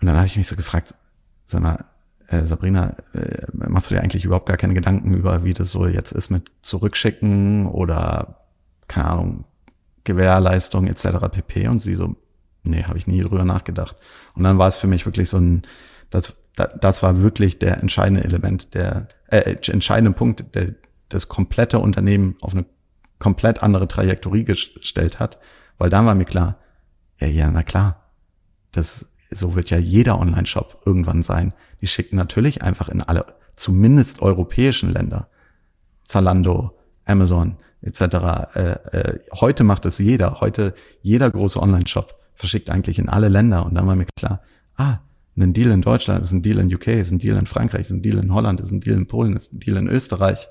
Und dann habe ich mich so gefragt, sag mal, äh, Sabrina, äh, machst du dir eigentlich überhaupt gar keine Gedanken über, wie das so jetzt ist mit Zurückschicken oder keine Ahnung, Gewährleistung etc. pp. Und sie so, nee, habe ich nie drüber nachgedacht. Und dann war es für mich wirklich so ein, das, das war wirklich der entscheidende Element, der äh, entscheidende Punkt, der das komplette Unternehmen auf eine komplett andere Trajektorie gestellt hat, weil dann war mir klar, ja, ja, na klar, das, so wird ja jeder Online-Shop irgendwann sein. Die schicken natürlich einfach in alle, zumindest europäischen Länder, Zalando, Amazon, etc. Äh, äh, heute macht es jeder. Heute jeder große Online-Shop verschickt eigentlich in alle Länder. Und dann war mir klar, ah, ein Deal in Deutschland ist ein Deal in UK, ist ein Deal in Frankreich, ist ein Deal in Holland, ist ein Deal in Polen, ist ein Deal in Österreich.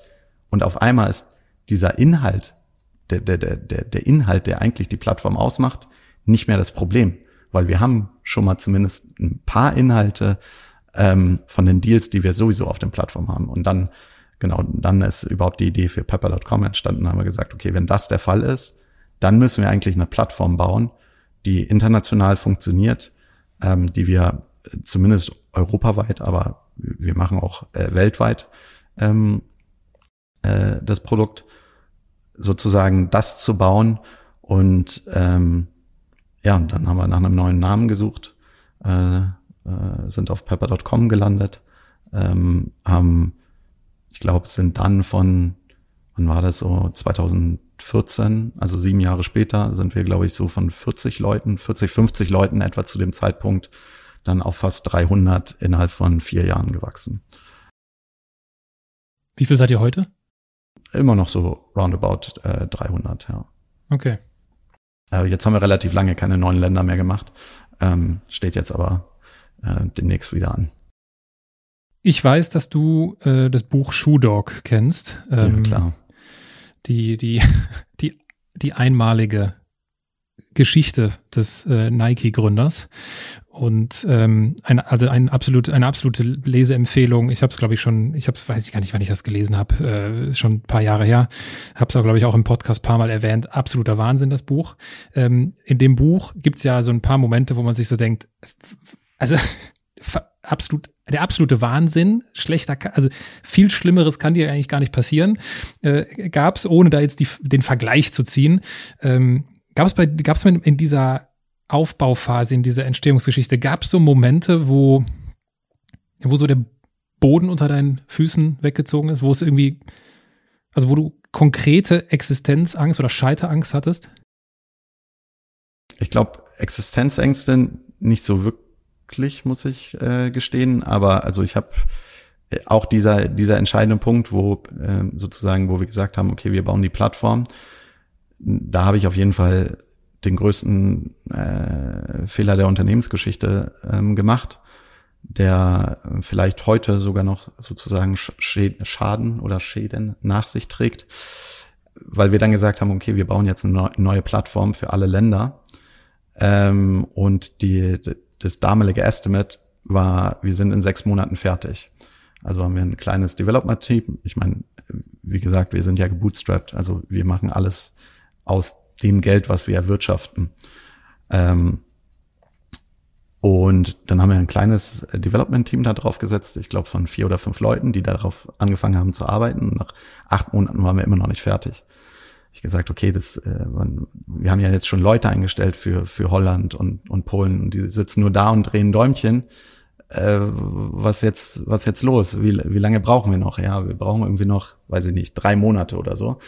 Und auf einmal ist dieser Inhalt, der, der, der, der, Inhalt, der eigentlich die Plattform ausmacht, nicht mehr das Problem. Weil wir haben schon mal zumindest ein paar Inhalte ähm, von den Deals, die wir sowieso auf den Plattformen haben. Und dann genau, dann ist überhaupt die Idee für Pepper.com entstanden. haben wir gesagt, okay, wenn das der Fall ist, dann müssen wir eigentlich eine Plattform bauen, die international funktioniert, ähm, die wir zumindest europaweit, aber wir machen auch äh, weltweit ähm, äh, das Produkt, sozusagen das zu bauen und ähm, ja, und dann haben wir nach einem neuen Namen gesucht, äh, äh, sind auf pepper.com gelandet, ähm, haben ich glaube, sind dann von, wann war das so, 2014, also sieben Jahre später, sind wir, glaube ich, so von 40 Leuten, 40, 50 Leuten etwa zu dem Zeitpunkt dann auf fast 300 innerhalb von vier Jahren gewachsen. Wie viel seid ihr heute? immer noch so roundabout äh, 300, ja. Okay. Äh, jetzt haben wir relativ lange keine neuen Länder mehr gemacht. Ähm, steht jetzt aber äh, demnächst wieder an. Ich weiß, dass du äh, das Buch Shoe Dog kennst. Ähm, ja, klar. Die, die, *laughs* die, die einmalige Geschichte des äh, Nike-Gründers. Und ähm, ein, also ein absolut, eine absolute Leseempfehlung. Ich habe es, glaube ich, schon, ich habe es, weiß ich gar nicht, wann ich das gelesen habe, äh, schon ein paar Jahre her. Habe es auch, glaube ich, auch im Podcast paar Mal erwähnt. Absoluter Wahnsinn, das Buch. Ähm, in dem Buch gibt's ja so ein paar Momente, wo man sich so denkt, also *laughs* absolut der absolute Wahnsinn, schlechter, also viel Schlimmeres kann dir eigentlich gar nicht passieren. Äh, Gab es, ohne da jetzt die, den Vergleich zu ziehen, ähm, gab es bei, gab in dieser Aufbauphase, in dieser Entstehungsgeschichte, gab es so Momente, wo, wo so der Boden unter deinen Füßen weggezogen ist, wo es irgendwie, also wo du konkrete Existenzangst oder Scheiterangst hattest? Ich glaube, Existenzängste nicht so wirklich, muss ich äh, gestehen, aber also ich habe äh, auch dieser dieser entscheidende Punkt, wo äh, sozusagen, wo wir gesagt haben, okay, wir bauen die Plattform, da habe ich auf jeden Fall den größten äh, Fehler der Unternehmensgeschichte ähm, gemacht, der vielleicht heute sogar noch sozusagen Schaden oder Schäden nach sich trägt, weil wir dann gesagt haben, okay, wir bauen jetzt eine neue Plattform für alle Länder ähm, und die, das damalige Estimate war, wir sind in sechs Monaten fertig. Also haben wir ein kleines Development-Team. Ich meine, wie gesagt, wir sind ja gebootstrapped, also wir machen alles aus dem Geld, was wir erwirtschaften. Ähm, und dann haben wir ein kleines Development-Team da drauf gesetzt, ich glaube von vier oder fünf Leuten, die darauf angefangen haben zu arbeiten. Nach acht Monaten waren wir immer noch nicht fertig. Ich gesagt, okay, das, äh, wir haben ja jetzt schon Leute eingestellt für für Holland und und Polen und die sitzen nur da und drehen Däumchen. Äh, was jetzt was jetzt los? Wie wie lange brauchen wir noch? Ja, wir brauchen irgendwie noch, weiß ich nicht, drei Monate oder so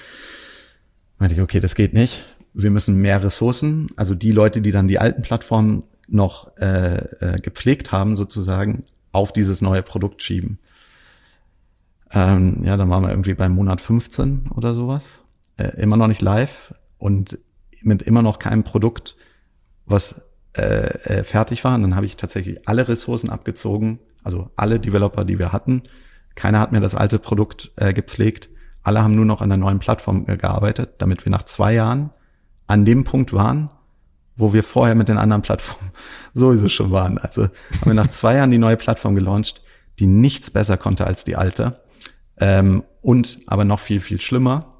meinte ich, okay, das geht nicht. Wir müssen mehr Ressourcen, also die Leute, die dann die alten Plattformen noch äh, äh, gepflegt haben, sozusagen, auf dieses neue Produkt schieben. Ähm, ja, dann waren wir irgendwie beim Monat 15 oder sowas. Äh, immer noch nicht live und mit immer noch keinem Produkt, was äh, äh, fertig war. Und dann habe ich tatsächlich alle Ressourcen abgezogen, also alle Developer, die wir hatten. Keiner hat mir das alte Produkt äh, gepflegt alle haben nur noch an der neuen Plattform gearbeitet, damit wir nach zwei Jahren an dem Punkt waren, wo wir vorher mit den anderen Plattformen *laughs* sowieso schon waren. Also haben wir nach zwei Jahren die neue Plattform gelauncht, die nichts besser konnte als die alte. Ähm, und aber noch viel, viel schlimmer,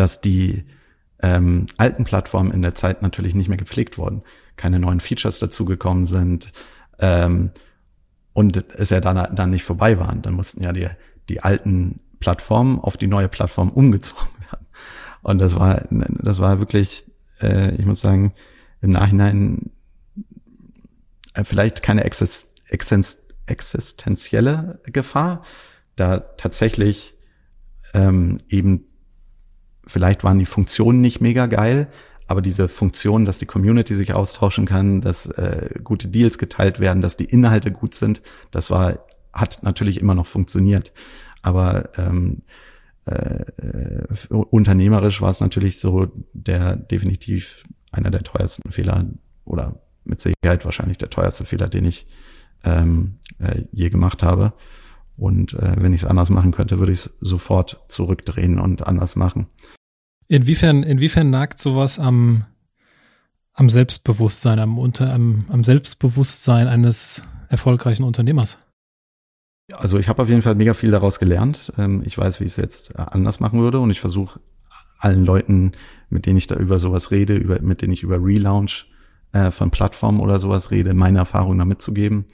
dass die ähm, alten Plattformen in der Zeit natürlich nicht mehr gepflegt wurden, keine neuen Features dazugekommen sind ähm, und es ja dann, dann nicht vorbei waren. Dann mussten ja die, die alten Plattform auf die neue Plattform umgezogen *laughs* werden. Und das war, das war wirklich, äh, ich muss sagen, im Nachhinein äh, vielleicht keine Exist Exist existenzielle Gefahr, da tatsächlich ähm, eben vielleicht waren die Funktionen nicht mega geil, aber diese Funktion, dass die Community sich austauschen kann, dass äh, gute Deals geteilt werden, dass die Inhalte gut sind, das war hat natürlich immer noch funktioniert. Aber ähm, äh, unternehmerisch war es natürlich so der definitiv einer der teuersten Fehler oder mit Sicherheit wahrscheinlich der teuerste Fehler, den ich ähm, äh, je gemacht habe. Und äh, wenn ich es anders machen könnte, würde ich es sofort zurückdrehen und anders machen. Inwiefern, inwiefern nagt sowas am, am Selbstbewusstsein, am, unter, am, am Selbstbewusstsein eines erfolgreichen Unternehmers? Also ich habe auf jeden Fall mega viel daraus gelernt. Ähm, ich weiß, wie ich es jetzt äh, anders machen würde und ich versuche allen Leuten, mit denen ich da über sowas rede, über, mit denen ich über Relaunch äh, von Plattformen oder sowas rede, meine Erfahrungen da mitzugeben.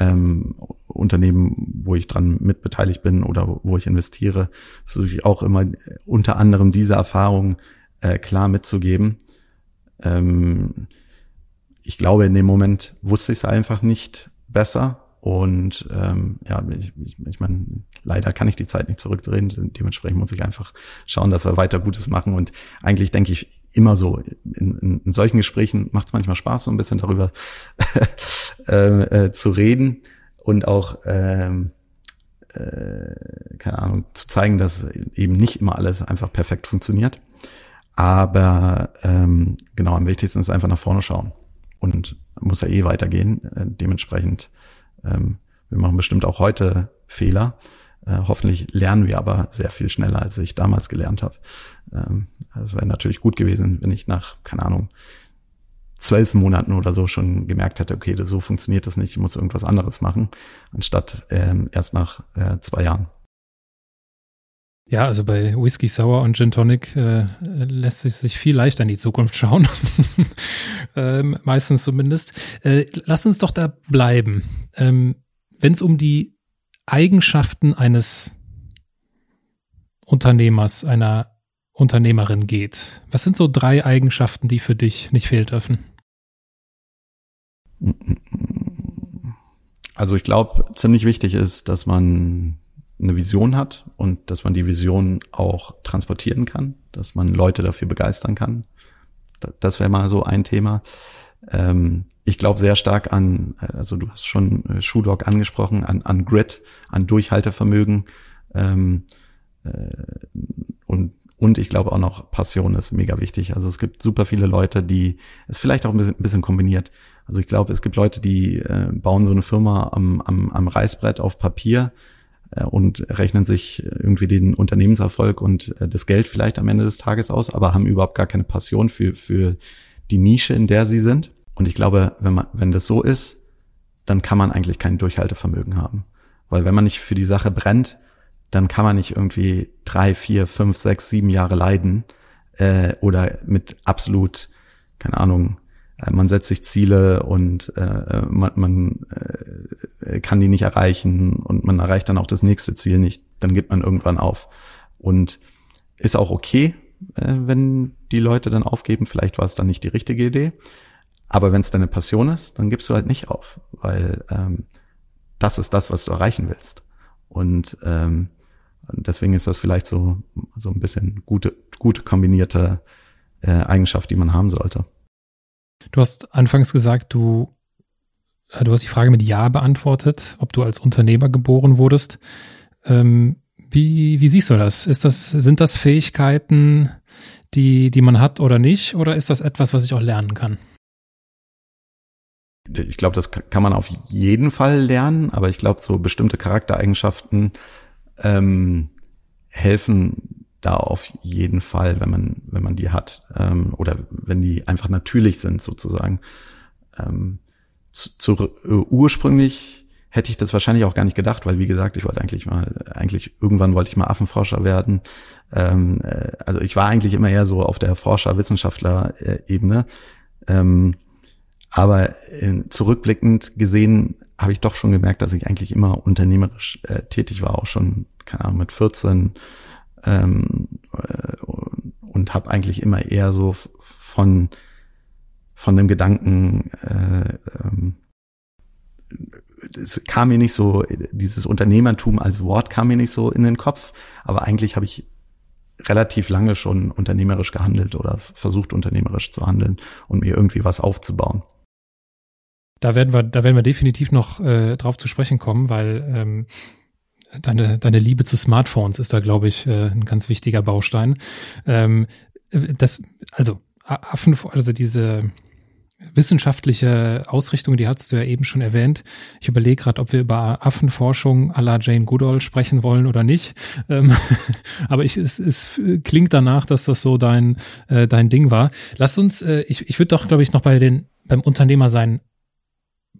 Ähm, Unternehmen, wo ich dran mitbeteiligt bin oder wo ich investiere, versuche ich auch immer unter anderem diese Erfahrungen äh, klar mitzugeben. Ähm, ich glaube, in dem Moment wusste ich es einfach nicht besser und ähm, ja, ich, ich, ich meine, leider kann ich die Zeit nicht zurückdrehen. Dementsprechend muss ich einfach schauen, dass wir weiter Gutes machen. Und eigentlich denke ich immer so, in, in, in solchen Gesprächen macht es manchmal Spaß, so ein bisschen darüber *laughs* äh, äh, zu reden und auch ähm, äh, keine Ahnung, zu zeigen, dass eben nicht immer alles einfach perfekt funktioniert. Aber ähm, genau, am wichtigsten ist einfach nach vorne schauen. Und muss ja eh weitergehen. Äh, dementsprechend, ähm, wir machen bestimmt auch heute Fehler. Äh, hoffentlich lernen wir aber sehr viel schneller, als ich damals gelernt habe. Ähm, also wäre natürlich gut gewesen, wenn ich nach, keine Ahnung, zwölf Monaten oder so schon gemerkt hätte, okay, das, so funktioniert das nicht, ich muss irgendwas anderes machen, anstatt ähm, erst nach äh, zwei Jahren. Ja, also bei Whisky Sour und Gin Tonic äh, lässt sich, sich viel leichter in die Zukunft schauen. *laughs* ähm, meistens zumindest. Äh, lass uns doch da bleiben. Ähm, Wenn es um die Eigenschaften eines Unternehmers, einer Unternehmerin geht, was sind so drei Eigenschaften, die für dich nicht fehlen dürfen? Also ich glaube, ziemlich wichtig ist, dass man eine Vision hat und dass man die Vision auch transportieren kann, dass man Leute dafür begeistern kann. Das wäre mal so ein Thema. Ähm, ich glaube sehr stark an, also du hast schon äh, Schuhdog angesprochen, an, an Grit, an Durchhaltevermögen ähm, äh, und und ich glaube auch noch Passion ist mega wichtig. Also es gibt super viele Leute, die es vielleicht auch ein bisschen, kombiniert. Also ich glaube, es gibt Leute, die äh, bauen so eine Firma am, am, am Reißbrett auf Papier äh, und rechnen sich irgendwie den Unternehmenserfolg und äh, das Geld vielleicht am Ende des Tages aus, aber haben überhaupt gar keine Passion für, für die Nische, in der sie sind. Und ich glaube, wenn man, wenn das so ist, dann kann man eigentlich kein Durchhaltevermögen haben. Weil wenn man nicht für die Sache brennt, dann kann man nicht irgendwie drei, vier, fünf, sechs, sieben Jahre leiden äh, oder mit absolut, keine Ahnung, äh, man setzt sich Ziele und äh, man, man äh, kann die nicht erreichen und man erreicht dann auch das nächste Ziel nicht, dann gibt man irgendwann auf. Und ist auch okay, äh, wenn die Leute dann aufgeben, vielleicht war es dann nicht die richtige Idee. Aber wenn es deine Passion ist, dann gibst du halt nicht auf, weil ähm, das ist das, was du erreichen willst. Und ähm, deswegen ist das vielleicht so, so ein bisschen gute, gute kombinierte äh, Eigenschaft, die man haben sollte. Du hast anfangs gesagt, du, äh, du hast die Frage mit Ja beantwortet, ob du als Unternehmer geboren wurdest. Ähm, wie, wie siehst du das? Ist das, sind das Fähigkeiten, die, die man hat oder nicht? Oder ist das etwas, was ich auch lernen kann? Ich glaube, das kann man auf jeden Fall lernen, aber ich glaube, so bestimmte Charaktereigenschaften ähm, helfen da auf jeden Fall, wenn man, wenn man die hat, ähm, oder wenn die einfach natürlich sind, sozusagen. Ähm, zu, zu, uh, ursprünglich hätte ich das wahrscheinlich auch gar nicht gedacht, weil wie gesagt, ich wollte eigentlich mal, eigentlich irgendwann wollte ich mal Affenforscher werden. Ähm, äh, also ich war eigentlich immer eher so auf der Forscher-Wissenschaftler-Ebene. Ähm, aber äh, zurückblickend gesehen habe ich doch schon gemerkt, dass ich eigentlich immer unternehmerisch äh, tätig war, auch schon, keine Ahnung, mit 14 ähm, äh, und habe eigentlich immer eher so von von dem Gedanken äh, ähm, es kam mir nicht so, dieses Unternehmertum als Wort kam mir nicht so in den Kopf, aber eigentlich habe ich relativ lange schon unternehmerisch gehandelt oder versucht unternehmerisch zu handeln und mir irgendwie was aufzubauen. Da werden wir, da werden wir definitiv noch äh, drauf zu sprechen kommen, weil ähm, deine, deine Liebe zu Smartphones ist da, glaube ich, äh, ein ganz wichtiger Baustein. Ähm, das, also Affen, also diese wissenschaftliche Ausrichtung, die hast du ja eben schon erwähnt. Ich überlege gerade, ob wir über Affenforschung à la Jane Goodall sprechen wollen oder nicht. Ähm, *laughs* aber ich, es, es klingt danach, dass das so dein, äh, dein Ding war. Lass uns, äh, ich, ich würde doch, glaube ich, noch bei den beim Unternehmer sein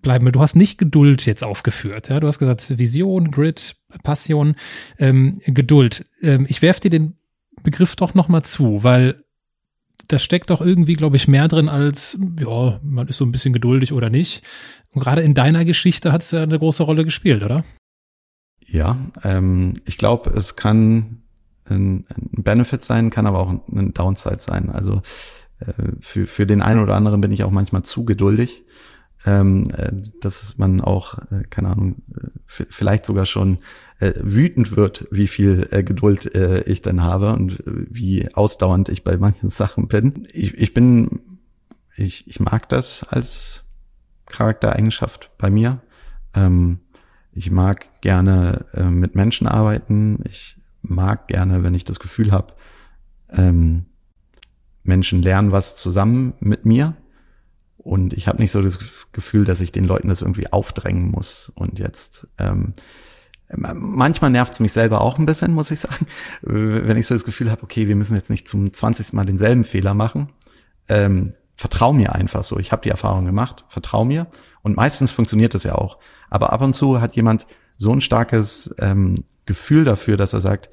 bleiben. Du hast nicht Geduld jetzt aufgeführt. Ja? Du hast gesagt Vision, Grid, Passion, ähm, Geduld. Ähm, ich werfe dir den Begriff doch noch mal zu, weil da steckt doch irgendwie, glaube ich, mehr drin als, ja, man ist so ein bisschen geduldig oder nicht. Und gerade in deiner Geschichte hat es ja eine große Rolle gespielt, oder? Ja, ähm, ich glaube, es kann ein, ein Benefit sein, kann aber auch ein Downside sein. Also äh, für, für den einen oder anderen bin ich auch manchmal zu geduldig ähm, äh, dass man auch, äh, keine Ahnung, äh, vielleicht sogar schon äh, wütend wird, wie viel äh, Geduld äh, ich dann habe und wie ausdauernd ich bei manchen *laughs* Sachen bin. Ich, ich bin, ich, ich mag das als Charaktereigenschaft bei mir. Ähm, Ich mag gerne mit Menschen arbeiten. Ich mag gerne, wenn ich das Gefühl habe, ähm, Menschen lernen was zusammen mit mir. Und ich habe nicht so das Gefühl, dass ich den Leuten das irgendwie aufdrängen muss. Und jetzt, ähm, manchmal nervt es mich selber auch ein bisschen, muss ich sagen, wenn ich so das Gefühl habe, okay, wir müssen jetzt nicht zum 20. Mal denselben Fehler machen. Ähm, vertrau mir einfach so. Ich habe die Erfahrung gemacht, vertrau mir. Und meistens funktioniert das ja auch. Aber ab und zu hat jemand so ein starkes ähm, Gefühl dafür, dass er sagt,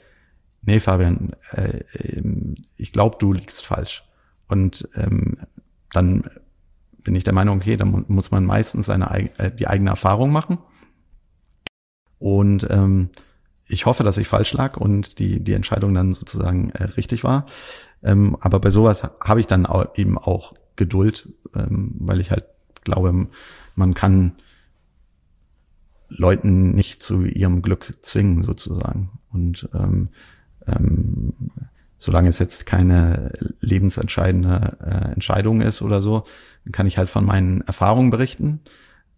nee, Fabian, äh, ähm, ich glaube, du liegst falsch. Und ähm, dann bin ich der Meinung, okay, dann muss man meistens seine, äh, die eigene Erfahrung machen. Und ähm, ich hoffe, dass ich falsch lag und die, die Entscheidung dann sozusagen äh, richtig war. Ähm, aber bei sowas habe ich dann auch, eben auch Geduld, ähm, weil ich halt glaube, man kann Leuten nicht zu ihrem Glück zwingen sozusagen. Und ähm, ähm, solange es jetzt keine lebensentscheidende äh, Entscheidung ist oder so, kann ich halt von meinen Erfahrungen berichten.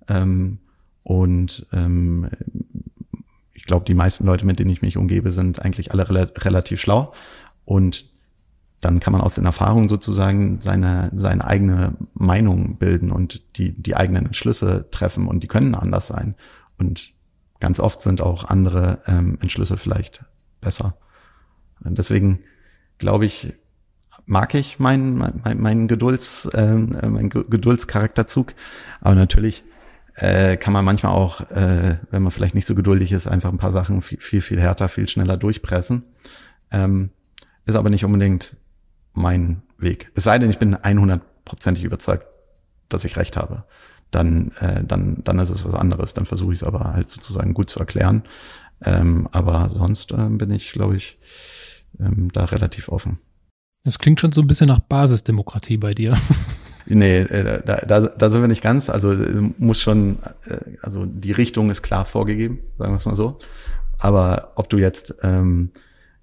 Ähm, und ähm, ich glaube, die meisten Leute, mit denen ich mich umgebe, sind eigentlich alle rel relativ schlau. Und dann kann man aus den Erfahrungen sozusagen seine, seine eigene Meinung bilden und die, die eigenen Entschlüsse treffen und die können anders sein. Und ganz oft sind auch andere ähm, Entschlüsse vielleicht besser. Und deswegen glaube ich, mag ich meinen mein, mein Gedulds, äh, mein Geduldscharakterzug. Aber natürlich äh, kann man manchmal auch, äh, wenn man vielleicht nicht so geduldig ist, einfach ein paar Sachen viel, viel, viel härter, viel schneller durchpressen. Ähm, ist aber nicht unbedingt mein Weg. Es sei denn, ich bin 100%ig überzeugt, dass ich recht habe. Dann, äh, dann, dann ist es was anderes. Dann versuche ich es aber halt sozusagen gut zu erklären. Ähm, aber sonst äh, bin ich, glaube ich, ähm, da relativ offen. Das klingt schon so ein bisschen nach Basisdemokratie bei dir. *laughs* Nee, äh, da, da, da sind wir nicht ganz. Also äh, muss schon, äh, also die Richtung ist klar vorgegeben, sagen wir es mal so. Aber ob du jetzt, ähm,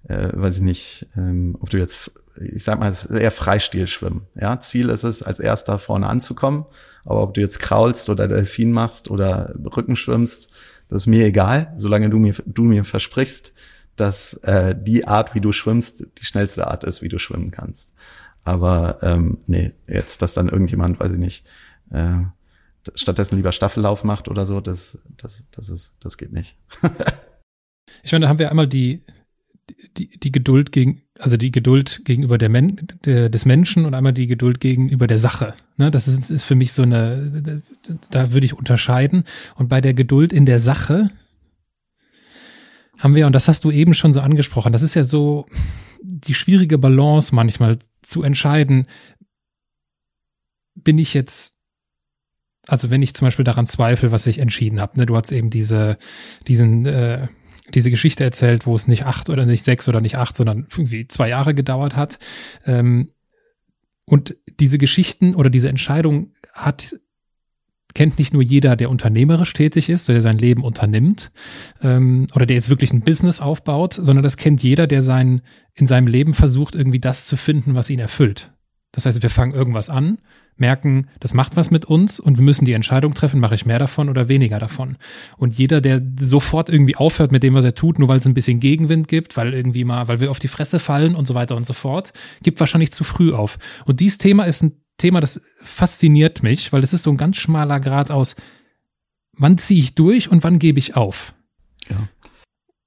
äh, weiß ich nicht, ähm, ob du jetzt, ich sag mal, es ist eher Freistil schwimmen. Ja, Ziel ist es, als erster vorne anzukommen. Aber ob du jetzt kraulst oder Delfin machst oder Rücken schwimmst, das ist mir egal, solange du mir, du mir versprichst, dass äh, die Art, wie du schwimmst, die schnellste Art ist, wie du schwimmen kannst. Aber ähm, nee, jetzt, dass dann irgendjemand, weiß ich nicht, äh, stattdessen lieber Staffellauf macht oder so, das, das, das ist, das geht nicht. *laughs* ich meine, da haben wir einmal die, die, die Geduld gegen, also die Geduld gegenüber der Men, der, des Menschen und einmal die Geduld gegenüber der Sache. Ne, das ist, ist für mich so eine, da würde ich unterscheiden. Und bei der Geduld in der Sache haben wir, und das hast du eben schon so angesprochen, das ist ja so die schwierige Balance manchmal zu entscheiden, bin ich jetzt, also wenn ich zum Beispiel daran zweifle, was ich entschieden habe, ne, du hast eben diese, diesen, äh, diese Geschichte erzählt, wo es nicht acht oder nicht sechs oder nicht acht, sondern irgendwie zwei Jahre gedauert hat. Ähm, und diese Geschichten oder diese Entscheidung hat kennt nicht nur jeder, der unternehmerisch tätig ist, der sein Leben unternimmt ähm, oder der jetzt wirklich ein Business aufbaut, sondern das kennt jeder, der sein, in seinem Leben versucht, irgendwie das zu finden, was ihn erfüllt. Das heißt, wir fangen irgendwas an, merken, das macht was mit uns und wir müssen die Entscheidung treffen, mache ich mehr davon oder weniger davon. Und jeder, der sofort irgendwie aufhört mit dem, was er tut, nur weil es ein bisschen Gegenwind gibt, weil irgendwie mal, weil wir auf die Fresse fallen und so weiter und so fort, gibt wahrscheinlich zu früh auf. Und dieses Thema ist ein Thema, das fasziniert mich, weil es ist so ein ganz schmaler Grad aus, wann ziehe ich durch und wann gebe ich auf. Ja.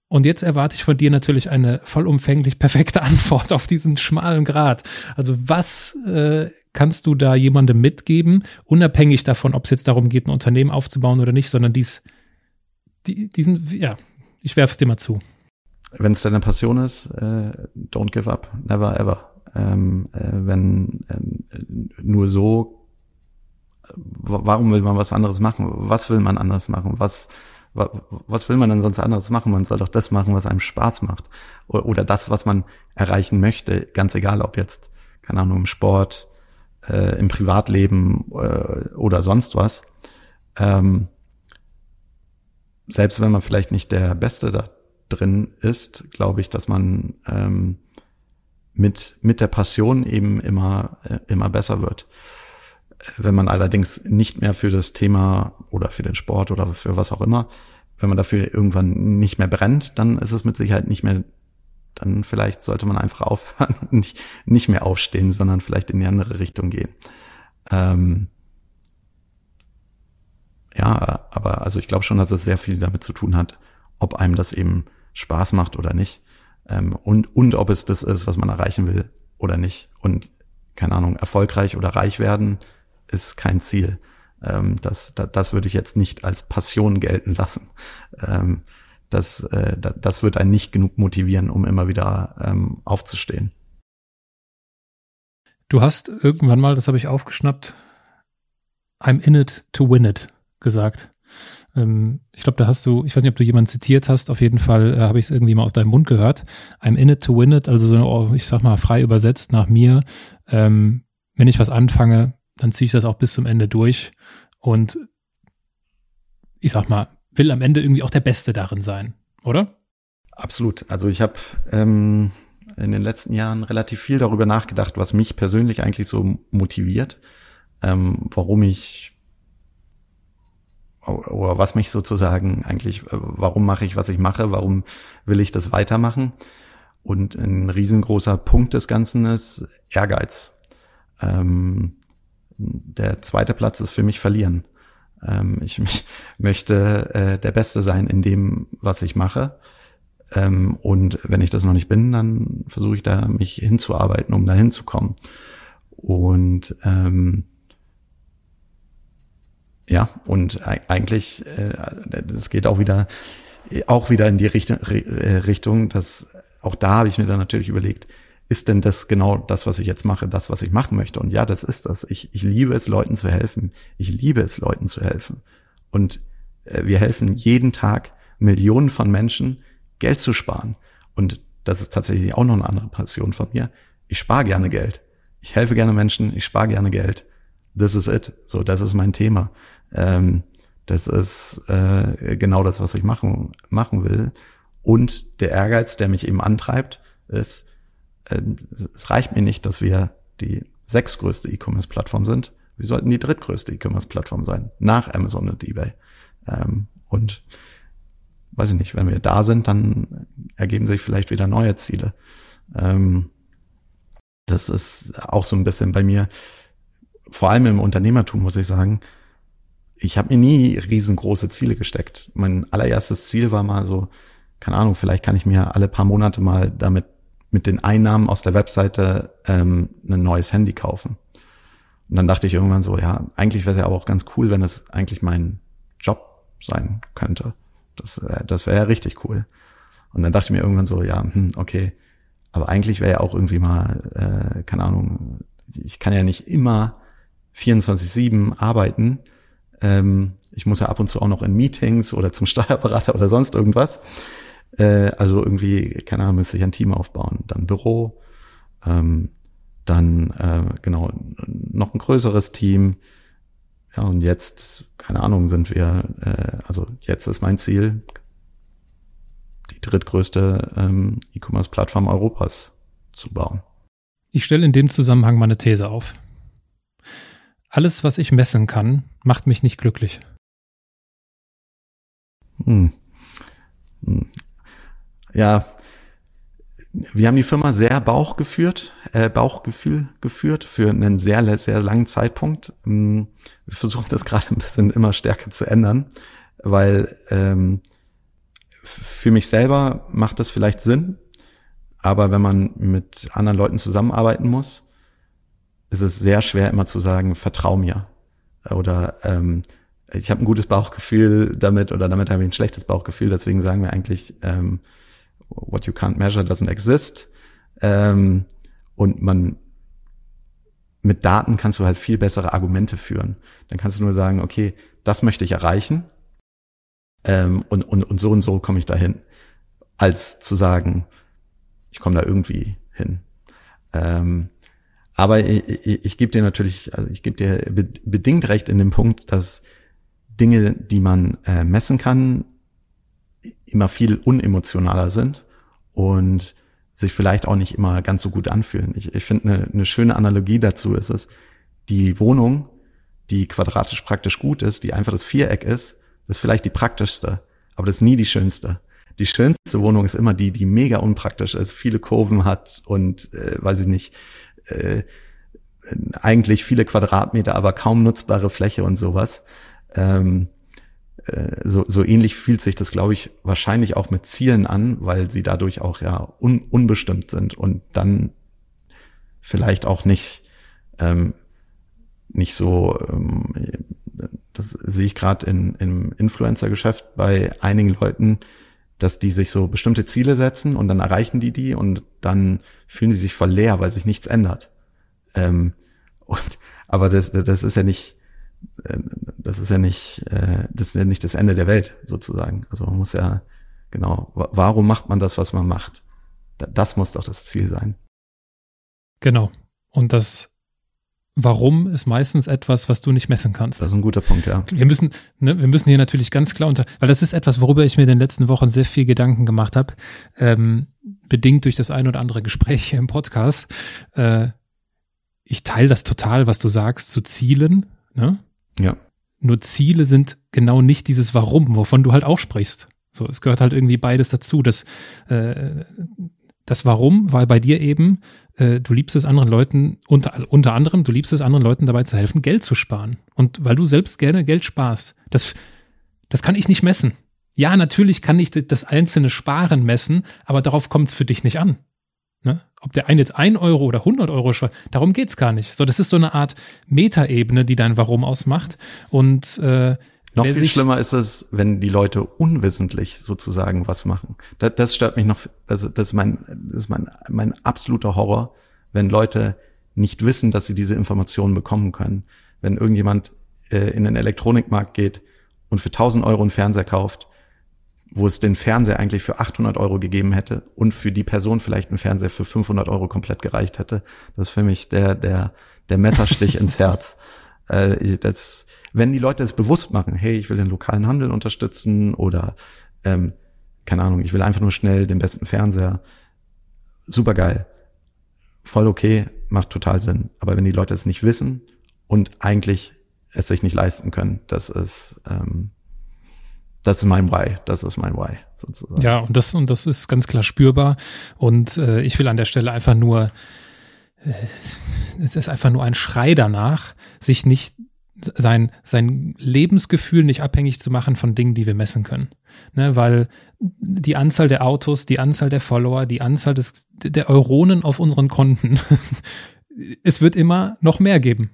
Und jetzt erwarte ich von dir natürlich eine vollumfänglich perfekte *laughs* Antwort auf diesen schmalen Grad. Also was äh, kannst du da jemandem mitgeben, unabhängig davon, ob es jetzt darum geht, ein Unternehmen aufzubauen oder nicht, sondern dies, die, diesen, ja, ich werfe es dir mal zu. Wenn es deine Passion ist, äh, don't give up, never ever ähm, äh, wenn äh, nur so, warum will man was anderes machen? Was will man anderes machen? Was, was will man denn sonst anderes machen? Man soll doch das machen, was einem Spaß macht. Oder das, was man erreichen möchte, ganz egal, ob jetzt, keine Ahnung, im Sport, äh, im Privatleben äh, oder sonst was. Ähm, selbst wenn man vielleicht nicht der Beste da drin ist, glaube ich, dass man ähm, mit, mit der Passion eben immer, äh, immer besser wird. Wenn man allerdings nicht mehr für das Thema oder für den Sport oder für was auch immer wenn man dafür irgendwann nicht mehr brennt, dann ist es mit Sicherheit nicht mehr, dann vielleicht sollte man einfach aufhören und nicht, nicht mehr aufstehen, sondern vielleicht in die andere Richtung gehen. Ähm, ja, aber also ich glaube schon, dass es sehr viel damit zu tun hat, ob einem das eben Spaß macht oder nicht. Ähm, und, und ob es das ist, was man erreichen will oder nicht. Und keine Ahnung, erfolgreich oder reich werden ist kein Ziel. Ähm, das, das, das würde ich jetzt nicht als Passion gelten lassen. Ähm, das, äh, das wird einen nicht genug motivieren, um immer wieder ähm, aufzustehen. Du hast irgendwann mal, das habe ich aufgeschnappt, I'm in it to win it gesagt. Ähm, ich glaube, da hast du, ich weiß nicht, ob du jemanden zitiert hast, auf jeden Fall äh, habe ich es irgendwie mal aus deinem Mund gehört. I'm in it to win it, also so, ich sag mal frei übersetzt nach mir. Ähm, wenn ich was anfange, dann ziehe ich das auch bis zum Ende durch und ich sag mal, will am Ende irgendwie auch der Beste darin sein, oder? Absolut. Also ich habe ähm, in den letzten Jahren relativ viel darüber nachgedacht, was mich persönlich eigentlich so motiviert, ähm, warum ich oder was mich sozusagen eigentlich, äh, warum mache ich, was ich mache, warum will ich das weitermachen? Und ein riesengroßer Punkt des Ganzen ist Ehrgeiz. Ähm, der zweite Platz ist für mich verlieren. Ähm, ich mich, *laughs* möchte äh, der Beste sein in dem, was ich mache. Ähm, und wenn ich das noch nicht bin, dann versuche ich da mich hinzuarbeiten, um da hinzukommen. Und ähm, ja, und eigentlich, äh, das geht auch wieder, auch wieder in die Richtung, äh, Richtung, dass auch da habe ich mir dann natürlich überlegt, ist denn das genau das, was ich jetzt mache, das, was ich machen möchte? Und ja, das ist das. Ich, ich liebe es, Leuten zu helfen. Ich liebe es, Leuten zu helfen. Und äh, wir helfen jeden Tag Millionen von Menschen, Geld zu sparen. Und das ist tatsächlich auch noch eine andere Passion von mir. Ich spare gerne Geld. Ich helfe gerne Menschen, ich spare gerne Geld. This is it. So, das ist mein Thema. Ähm, das ist äh, genau das, was ich machen, machen will. Und der Ehrgeiz, der mich eben antreibt, ist, äh, es reicht mir nicht, dass wir die sechstgrößte E-Commerce-Plattform sind. Wir sollten die drittgrößte E-Commerce-Plattform sein, nach Amazon und eBay. Ähm, und weiß ich nicht, wenn wir da sind, dann ergeben sich vielleicht wieder neue Ziele. Ähm, das ist auch so ein bisschen bei mir, vor allem im Unternehmertum, muss ich sagen, ich habe mir nie riesengroße Ziele gesteckt. Mein allererstes Ziel war mal so, keine Ahnung, vielleicht kann ich mir alle paar Monate mal damit mit den Einnahmen aus der Webseite ähm, ein neues Handy kaufen. Und dann dachte ich irgendwann so, ja, eigentlich wäre es ja auch ganz cool, wenn es eigentlich mein Job sein könnte. Das, äh, das wäre ja richtig cool. Und dann dachte ich mir irgendwann so, ja, hm, okay, aber eigentlich wäre ja auch irgendwie mal, äh, keine Ahnung, ich kann ja nicht immer 24-7 arbeiten, ähm, ich muss ja ab und zu auch noch in Meetings oder zum *laughs* Steuerberater oder sonst irgendwas. Äh, also irgendwie, keine Ahnung, müsste ich ein Team aufbauen. Dann Büro, ähm, dann äh, genau noch ein größeres Team. Ja, und jetzt, keine Ahnung, sind wir, äh, also jetzt ist mein Ziel, die drittgrößte ähm, E-Commerce-Plattform Europas zu bauen. Ich stelle in dem Zusammenhang mal eine These auf. Alles, was ich messen kann, macht mich nicht glücklich. Hm. Hm. Ja, wir haben die Firma sehr Bauch geführt, äh, Bauchgefühl geführt für einen sehr, sehr langen Zeitpunkt. Hm. Wir versuchen das gerade ein bisschen immer stärker zu ändern, weil ähm, für mich selber macht das vielleicht Sinn, aber wenn man mit anderen Leuten zusammenarbeiten muss, ist es sehr schwer immer zu sagen, vertrau mir. Oder ähm, ich habe ein gutes Bauchgefühl damit oder damit habe ich ein schlechtes Bauchgefühl. Deswegen sagen wir eigentlich, ähm, what you can't measure doesn't exist. Ähm, und man mit Daten kannst du halt viel bessere Argumente führen. Dann kannst du nur sagen, okay, das möchte ich erreichen ähm, und, und, und so und so komme ich dahin, als zu sagen, ich komme da irgendwie hin. Ähm, aber ich, ich, ich gebe dir natürlich, also ich gebe dir bedingt recht in dem Punkt, dass Dinge, die man äh, messen kann, immer viel unemotionaler sind und sich vielleicht auch nicht immer ganz so gut anfühlen. Ich, ich finde, eine, eine schöne Analogie dazu ist es, die Wohnung, die quadratisch praktisch gut ist, die einfach das Viereck ist, ist vielleicht die praktischste. aber das ist nie die schönste. Die schönste Wohnung ist immer die, die mega unpraktisch ist, viele Kurven hat und äh, weiß ich nicht, äh, eigentlich viele Quadratmeter, aber kaum nutzbare Fläche und sowas. Ähm, äh, so, so ähnlich fühlt sich das, glaube ich, wahrscheinlich auch mit Zielen an, weil sie dadurch auch ja un, unbestimmt sind und dann vielleicht auch nicht ähm, nicht so ähm, das sehe ich gerade in, im Influencer-Geschäft bei einigen Leuten, dass die sich so bestimmte Ziele setzen und dann erreichen die die und dann fühlen sie sich voll leer, weil sich nichts ändert. Ähm, und, aber das, das ist ja nicht, äh, das ist ja nicht, äh, das ist ja nicht das Ende der Welt sozusagen. Also man muss ja genau, warum macht man das, was man macht? Das muss doch das Ziel sein. Genau. Und das Warum ist meistens etwas, was du nicht messen kannst. Das ist ein guter Punkt, ja. Wir müssen, ne, wir müssen hier natürlich ganz klar unter, weil das ist etwas, worüber ich mir in den letzten Wochen sehr viel Gedanken gemacht habe, ähm, bedingt durch das ein oder andere Gespräch hier im Podcast. Äh, ich teile das total, was du sagst, zu Zielen. Ne? Ja. Nur Ziele sind genau nicht dieses Warum, wovon du halt auch sprichst. So, es gehört halt irgendwie beides dazu. Das, äh, das Warum war bei dir eben, äh, du liebst es anderen Leuten, unter, also unter anderem, du liebst es anderen Leuten dabei zu helfen, Geld zu sparen. Und weil du selbst gerne Geld sparst, das, das kann ich nicht messen. Ja, natürlich kann ich das einzelne Sparen messen, aber darauf kommt es für dich nicht an. Ne? Ob der eine jetzt ein Euro oder 100 Euro spart, darum geht's gar nicht. So, das ist so eine Art Metaebene, die dein Warum ausmacht. Und äh, noch viel schlimmer ist es, wenn die Leute unwissentlich sozusagen was machen. Das, das stört mich noch, also das ist mein, das ist mein, mein absoluter Horror, wenn Leute nicht wissen, dass sie diese Informationen bekommen können. Wenn irgendjemand äh, in den Elektronikmarkt geht und für 1000 Euro einen Fernseher kauft, wo es den Fernseher eigentlich für 800 Euro gegeben hätte und für die Person vielleicht einen Fernseher für 500 Euro komplett gereicht hätte. Das ist für mich der, der, der Messerstich *laughs* ins Herz. Äh, das, wenn die Leute es bewusst machen, hey, ich will den lokalen Handel unterstützen oder ähm, keine Ahnung, ich will einfach nur schnell den besten Fernseher, super geil, voll okay, macht total Sinn. Aber wenn die Leute es nicht wissen und eigentlich es sich nicht leisten können, das ist ähm, das ist mein Why, das ist mein Why sozusagen. Ja, und das und das ist ganz klar spürbar. Und äh, ich will an der Stelle einfach nur es ist einfach nur ein Schrei danach, sich nicht sein, sein Lebensgefühl nicht abhängig zu machen von Dingen, die wir messen können. Ne, weil die Anzahl der Autos, die Anzahl der Follower, die Anzahl des, der Euronen auf unseren Konten, *laughs* es wird immer noch mehr geben.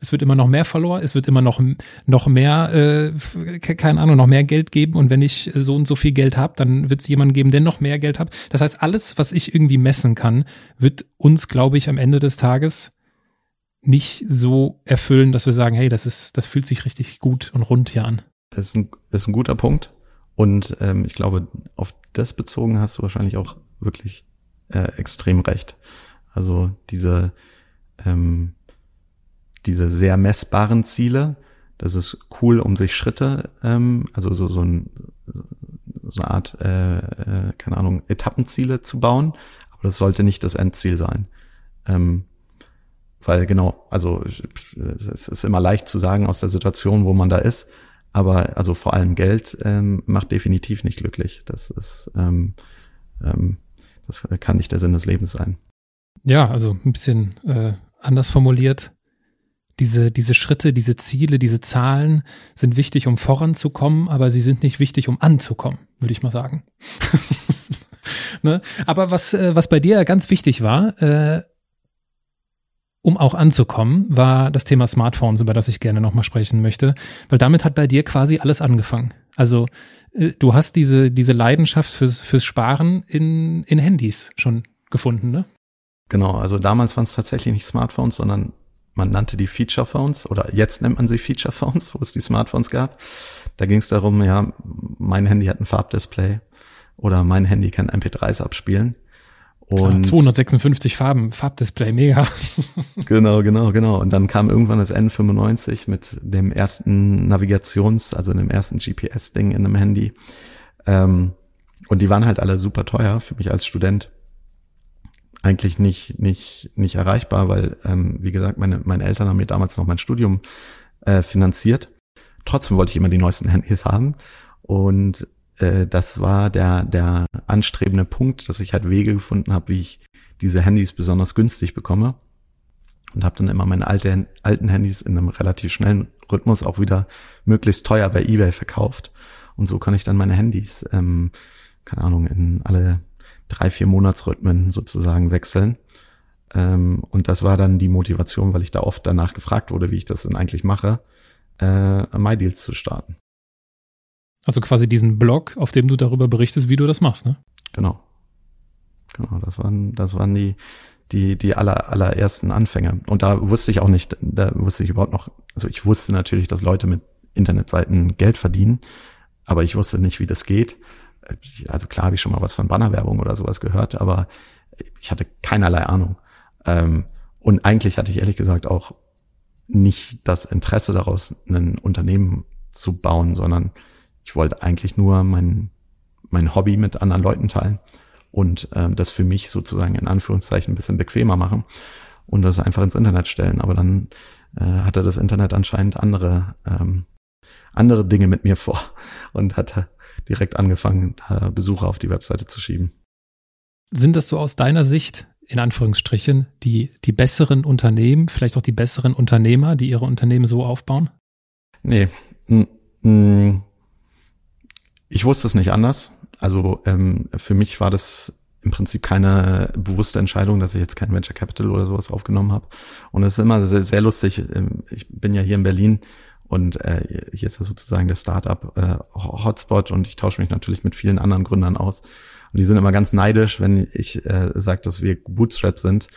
Es wird immer noch mehr Follower, es wird immer noch, noch mehr, äh, keine Ahnung, noch mehr Geld geben. Und wenn ich so und so viel Geld habe, dann wird es jemanden geben, der noch mehr Geld hat. Das heißt, alles, was ich irgendwie messen kann, wird uns, glaube ich, am Ende des Tages nicht so erfüllen, dass wir sagen, hey, das ist, das fühlt sich richtig gut und rund hier an. Das ist ein, ist ein guter Punkt. Und ähm, ich glaube, auf das bezogen hast du wahrscheinlich auch wirklich äh, extrem recht. Also diese, ähm, diese sehr messbaren Ziele, das ist cool, um sich Schritte, ähm, also so, so, ein, so eine Art, äh, äh, keine Ahnung, Etappenziele zu bauen, aber das sollte nicht das Endziel sein. Ähm, weil genau, also es ist immer leicht zu sagen aus der Situation, wo man da ist, aber also vor allem Geld ähm, macht definitiv nicht glücklich. Das ist, ähm, ähm, das kann nicht der Sinn des Lebens sein. Ja, also ein bisschen äh, anders formuliert. Diese, diese Schritte, diese Ziele, diese Zahlen sind wichtig, um voranzukommen, aber sie sind nicht wichtig, um anzukommen, würde ich mal sagen. *laughs* ne? Aber was, äh, was bei dir ganz wichtig war, äh, um auch anzukommen, war das Thema Smartphones, über das ich gerne nochmal sprechen möchte, weil damit hat bei dir quasi alles angefangen. Also äh, du hast diese, diese Leidenschaft fürs, fürs Sparen in, in Handys schon gefunden, ne? Genau, also damals waren es tatsächlich nicht Smartphones, sondern man nannte die Feature Phones oder jetzt nennt man sie Feature Phones, wo es die Smartphones gab. Da ging es darum, ja, mein Handy hat ein Farbdisplay oder mein Handy kann MP3s abspielen. Und Klar, 256 Farben, Farbdisplay, mega. *laughs* genau, genau, genau. Und dann kam irgendwann das N95 mit dem ersten Navigations-, also dem ersten GPS-Ding in einem Handy. Ähm, und die waren halt alle super teuer für mich als Student. Eigentlich nicht, nicht, nicht erreichbar, weil, ähm, wie gesagt, meine, meine Eltern haben mir damals noch mein Studium äh, finanziert. Trotzdem wollte ich immer die neuesten Handys haben. Und äh, das war der, der anstrebende Punkt, dass ich halt Wege gefunden habe, wie ich diese Handys besonders günstig bekomme. Und habe dann immer meine alte, alten Handys in einem relativ schnellen Rhythmus auch wieder möglichst teuer bei eBay verkauft. Und so kann ich dann meine Handys, ähm, keine Ahnung, in alle drei, vier Monatsrhythmen sozusagen wechseln. Ähm, und das war dann die Motivation, weil ich da oft danach gefragt wurde, wie ich das denn eigentlich mache, äh, MyDeals zu starten. Also quasi diesen Blog, auf dem du darüber berichtest, wie du das machst, ne? Genau. Genau, das waren, das waren die, die, die aller, allerersten Anfänge. Und da wusste ich auch nicht, da wusste ich überhaupt noch, also ich wusste natürlich, dass Leute mit Internetseiten Geld verdienen, aber ich wusste nicht, wie das geht. Also klar habe ich schon mal was von Bannerwerbung oder sowas gehört, aber ich hatte keinerlei Ahnung. Ähm, und eigentlich hatte ich ehrlich gesagt auch nicht das Interesse daraus, ein Unternehmen zu bauen, sondern ich wollte eigentlich nur mein, mein Hobby mit anderen Leuten teilen und ähm, das für mich sozusagen in Anführungszeichen ein bisschen bequemer machen und das einfach ins Internet stellen. Aber dann äh, hatte das Internet anscheinend andere, ähm, andere Dinge mit mir vor und hatte direkt angefangen, da Besucher auf die Webseite zu schieben. Sind das so aus deiner Sicht, in Anführungsstrichen, die, die besseren Unternehmen, vielleicht auch die besseren Unternehmer, die ihre Unternehmen so aufbauen? Nee. Ich wusste es nicht anders. Also ähm, für mich war das im Prinzip keine bewusste Entscheidung, dass ich jetzt kein Venture Capital oder sowas aufgenommen habe. Und es ist immer sehr, sehr lustig. Ähm, ich bin ja hier in Berlin und äh, hier ist ja sozusagen der Startup äh, und ich tausche mich natürlich mit vielen anderen Gründern aus. Und die sind immer ganz neidisch, wenn ich äh, sage, dass wir Bootstrap sind,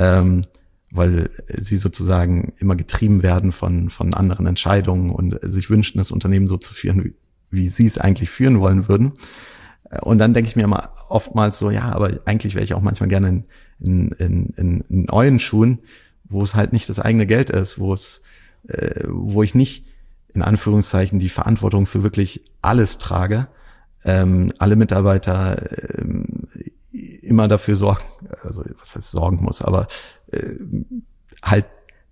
ähm, weil sie sozusagen immer getrieben werden von, von anderen Entscheidungen und sich wünschen, das Unternehmen so zu führen, wie, wie sie es eigentlich führen wollen würden. Und dann denke ich mir immer oftmals so, ja, aber eigentlich wäre ich auch manchmal gerne in, in, in, in neuen Schuhen, wo es halt nicht das eigene Geld ist, wo es, äh, wo ich nicht in Anführungszeichen die Verantwortung für wirklich alles trage, ähm, alle Mitarbeiter ähm, immer dafür sorgen, also was heißt sorgen muss, aber äh, halt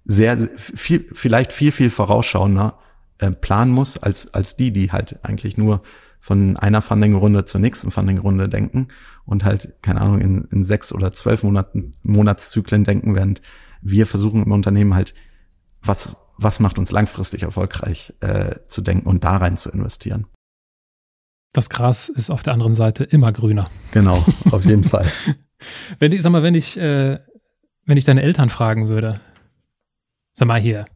sehr viel, vielleicht viel, viel vorausschauender äh, planen muss als, als die, die halt eigentlich nur von einer Funding-Runde zur nächsten Funding-Runde denken und halt, keine Ahnung, in, in sechs oder zwölf Monaten, Monatszyklen denken, während wir versuchen im Unternehmen halt, was, was macht uns langfristig erfolgreich äh, zu denken und da rein zu investieren. Das Gras ist auf der anderen Seite immer grüner. Genau, auf jeden *laughs* Fall. Wenn ich, sag mal, wenn ich, äh, wenn ich deine Eltern fragen würde, sag mal hier,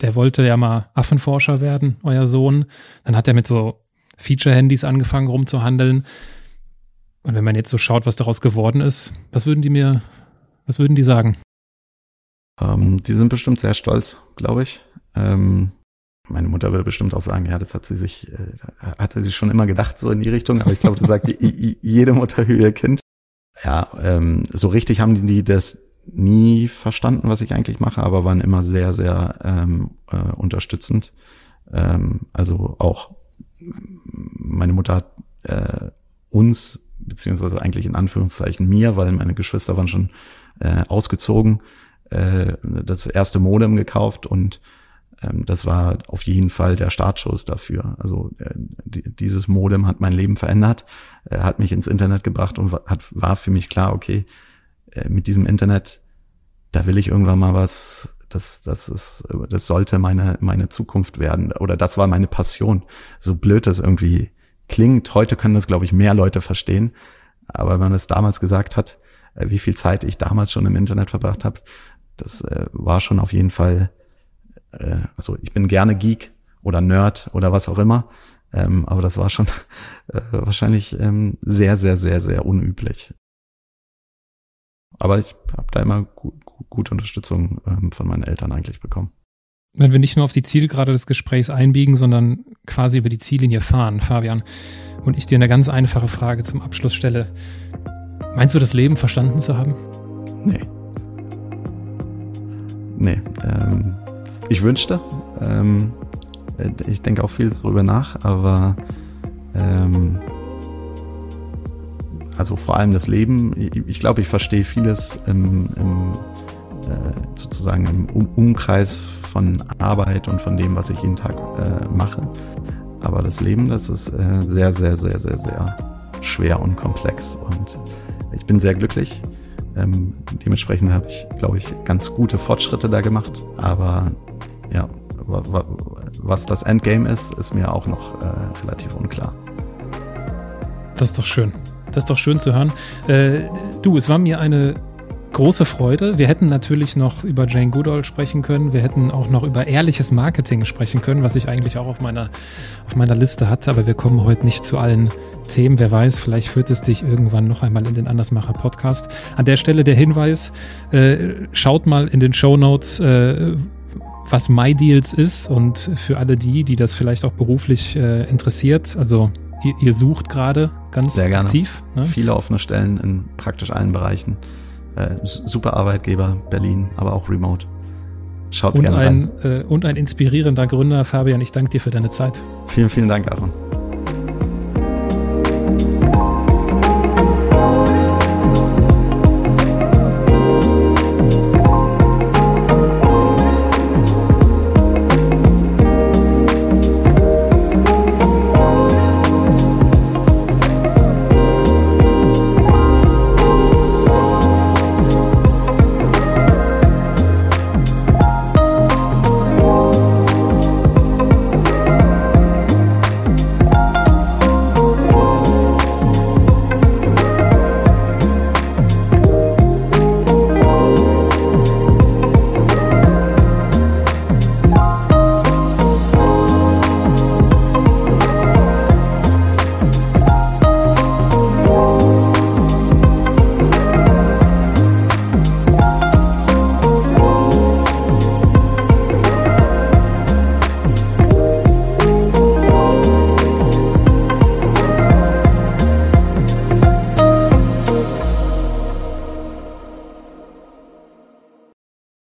der wollte ja mal Affenforscher werden, euer Sohn, dann hat er mit so Feature-Handys angefangen rumzuhandeln. Und wenn man jetzt so schaut, was daraus geworden ist, was würden die mir, was würden die sagen? Ähm, die sind bestimmt sehr stolz, glaube ich. Ähm, meine Mutter würde bestimmt auch sagen, ja, das hat sie sich, äh, hat sie sich schon immer gedacht, so in die Richtung, aber ich glaube, das sagt jede Mutter für ihr Kind. Ja, ähm, so richtig haben die, die das nie verstanden, was ich eigentlich mache, aber waren immer sehr, sehr ähm, äh, unterstützend. Ähm, also auch meine Mutter hat äh, uns, beziehungsweise eigentlich in Anführungszeichen mir, weil meine Geschwister waren schon äh, ausgezogen, äh, das erste Modem gekauft und ähm, das war auf jeden Fall der Startschuss dafür. Also äh, die, dieses Modem hat mein Leben verändert, äh, hat mich ins Internet gebracht und war für mich klar, okay, äh, mit diesem Internet, da will ich irgendwann mal was das, das ist, das sollte meine, meine Zukunft werden. Oder das war meine Passion. So blöd das irgendwie klingt. Heute können das, glaube ich, mehr Leute verstehen. Aber wenn man es damals gesagt hat, wie viel Zeit ich damals schon im Internet verbracht habe, das äh, war schon auf jeden Fall, äh, also ich bin gerne Geek oder Nerd oder was auch immer. Ähm, aber das war schon *laughs* äh, wahrscheinlich ähm, sehr, sehr, sehr, sehr unüblich. Aber ich habe da immer gu gute Unterstützung ähm, von meinen Eltern eigentlich bekommen. Wenn wir nicht nur auf die Zielgerade des Gesprächs einbiegen, sondern quasi über die Ziellinie fahren, Fabian, und ich dir eine ganz einfache Frage zum Abschluss stelle. Meinst du, das Leben verstanden zu haben? Nee. Nee. Ähm, ich wünschte. Ähm, ich denke auch viel darüber nach, aber ähm, also vor allem das Leben. Ich glaube, ich verstehe vieles im, im äh, sozusagen im um Umkreis von Arbeit und von dem, was ich jeden Tag äh, mache. aber das Leben, das ist äh, sehr, sehr, sehr, sehr, sehr schwer und komplex und ich bin sehr glücklich. Ähm, dementsprechend habe ich, glaube ich, ganz gute Fortschritte da gemacht. Aber ja, was das Endgame ist, ist mir auch noch äh, relativ unklar. Das ist doch schön. Das ist doch schön zu hören. Äh, du, es war mir eine große Freude. Wir hätten natürlich noch über Jane Goodall sprechen können. Wir hätten auch noch über ehrliches Marketing sprechen können, was ich eigentlich auch auf meiner, auf meiner Liste hatte. Aber wir kommen heute nicht zu allen Themen. Wer weiß, vielleicht führt es dich irgendwann noch einmal in den Andersmacher Podcast. An der Stelle der Hinweis, äh, schaut mal in den Show Notes, äh, was MyDeals ist und für alle die, die das vielleicht auch beruflich äh, interessiert. Also ihr, ihr sucht gerade ganz Sehr gerne. aktiv. Ne? Viele offene Stellen in praktisch allen Bereichen. Äh, super Arbeitgeber, Berlin, aber auch remote. Schaut und gerne ein, rein. Äh, und ein inspirierender Gründer, Fabian. Ich danke dir für deine Zeit. Vielen, vielen Dank, Aaron.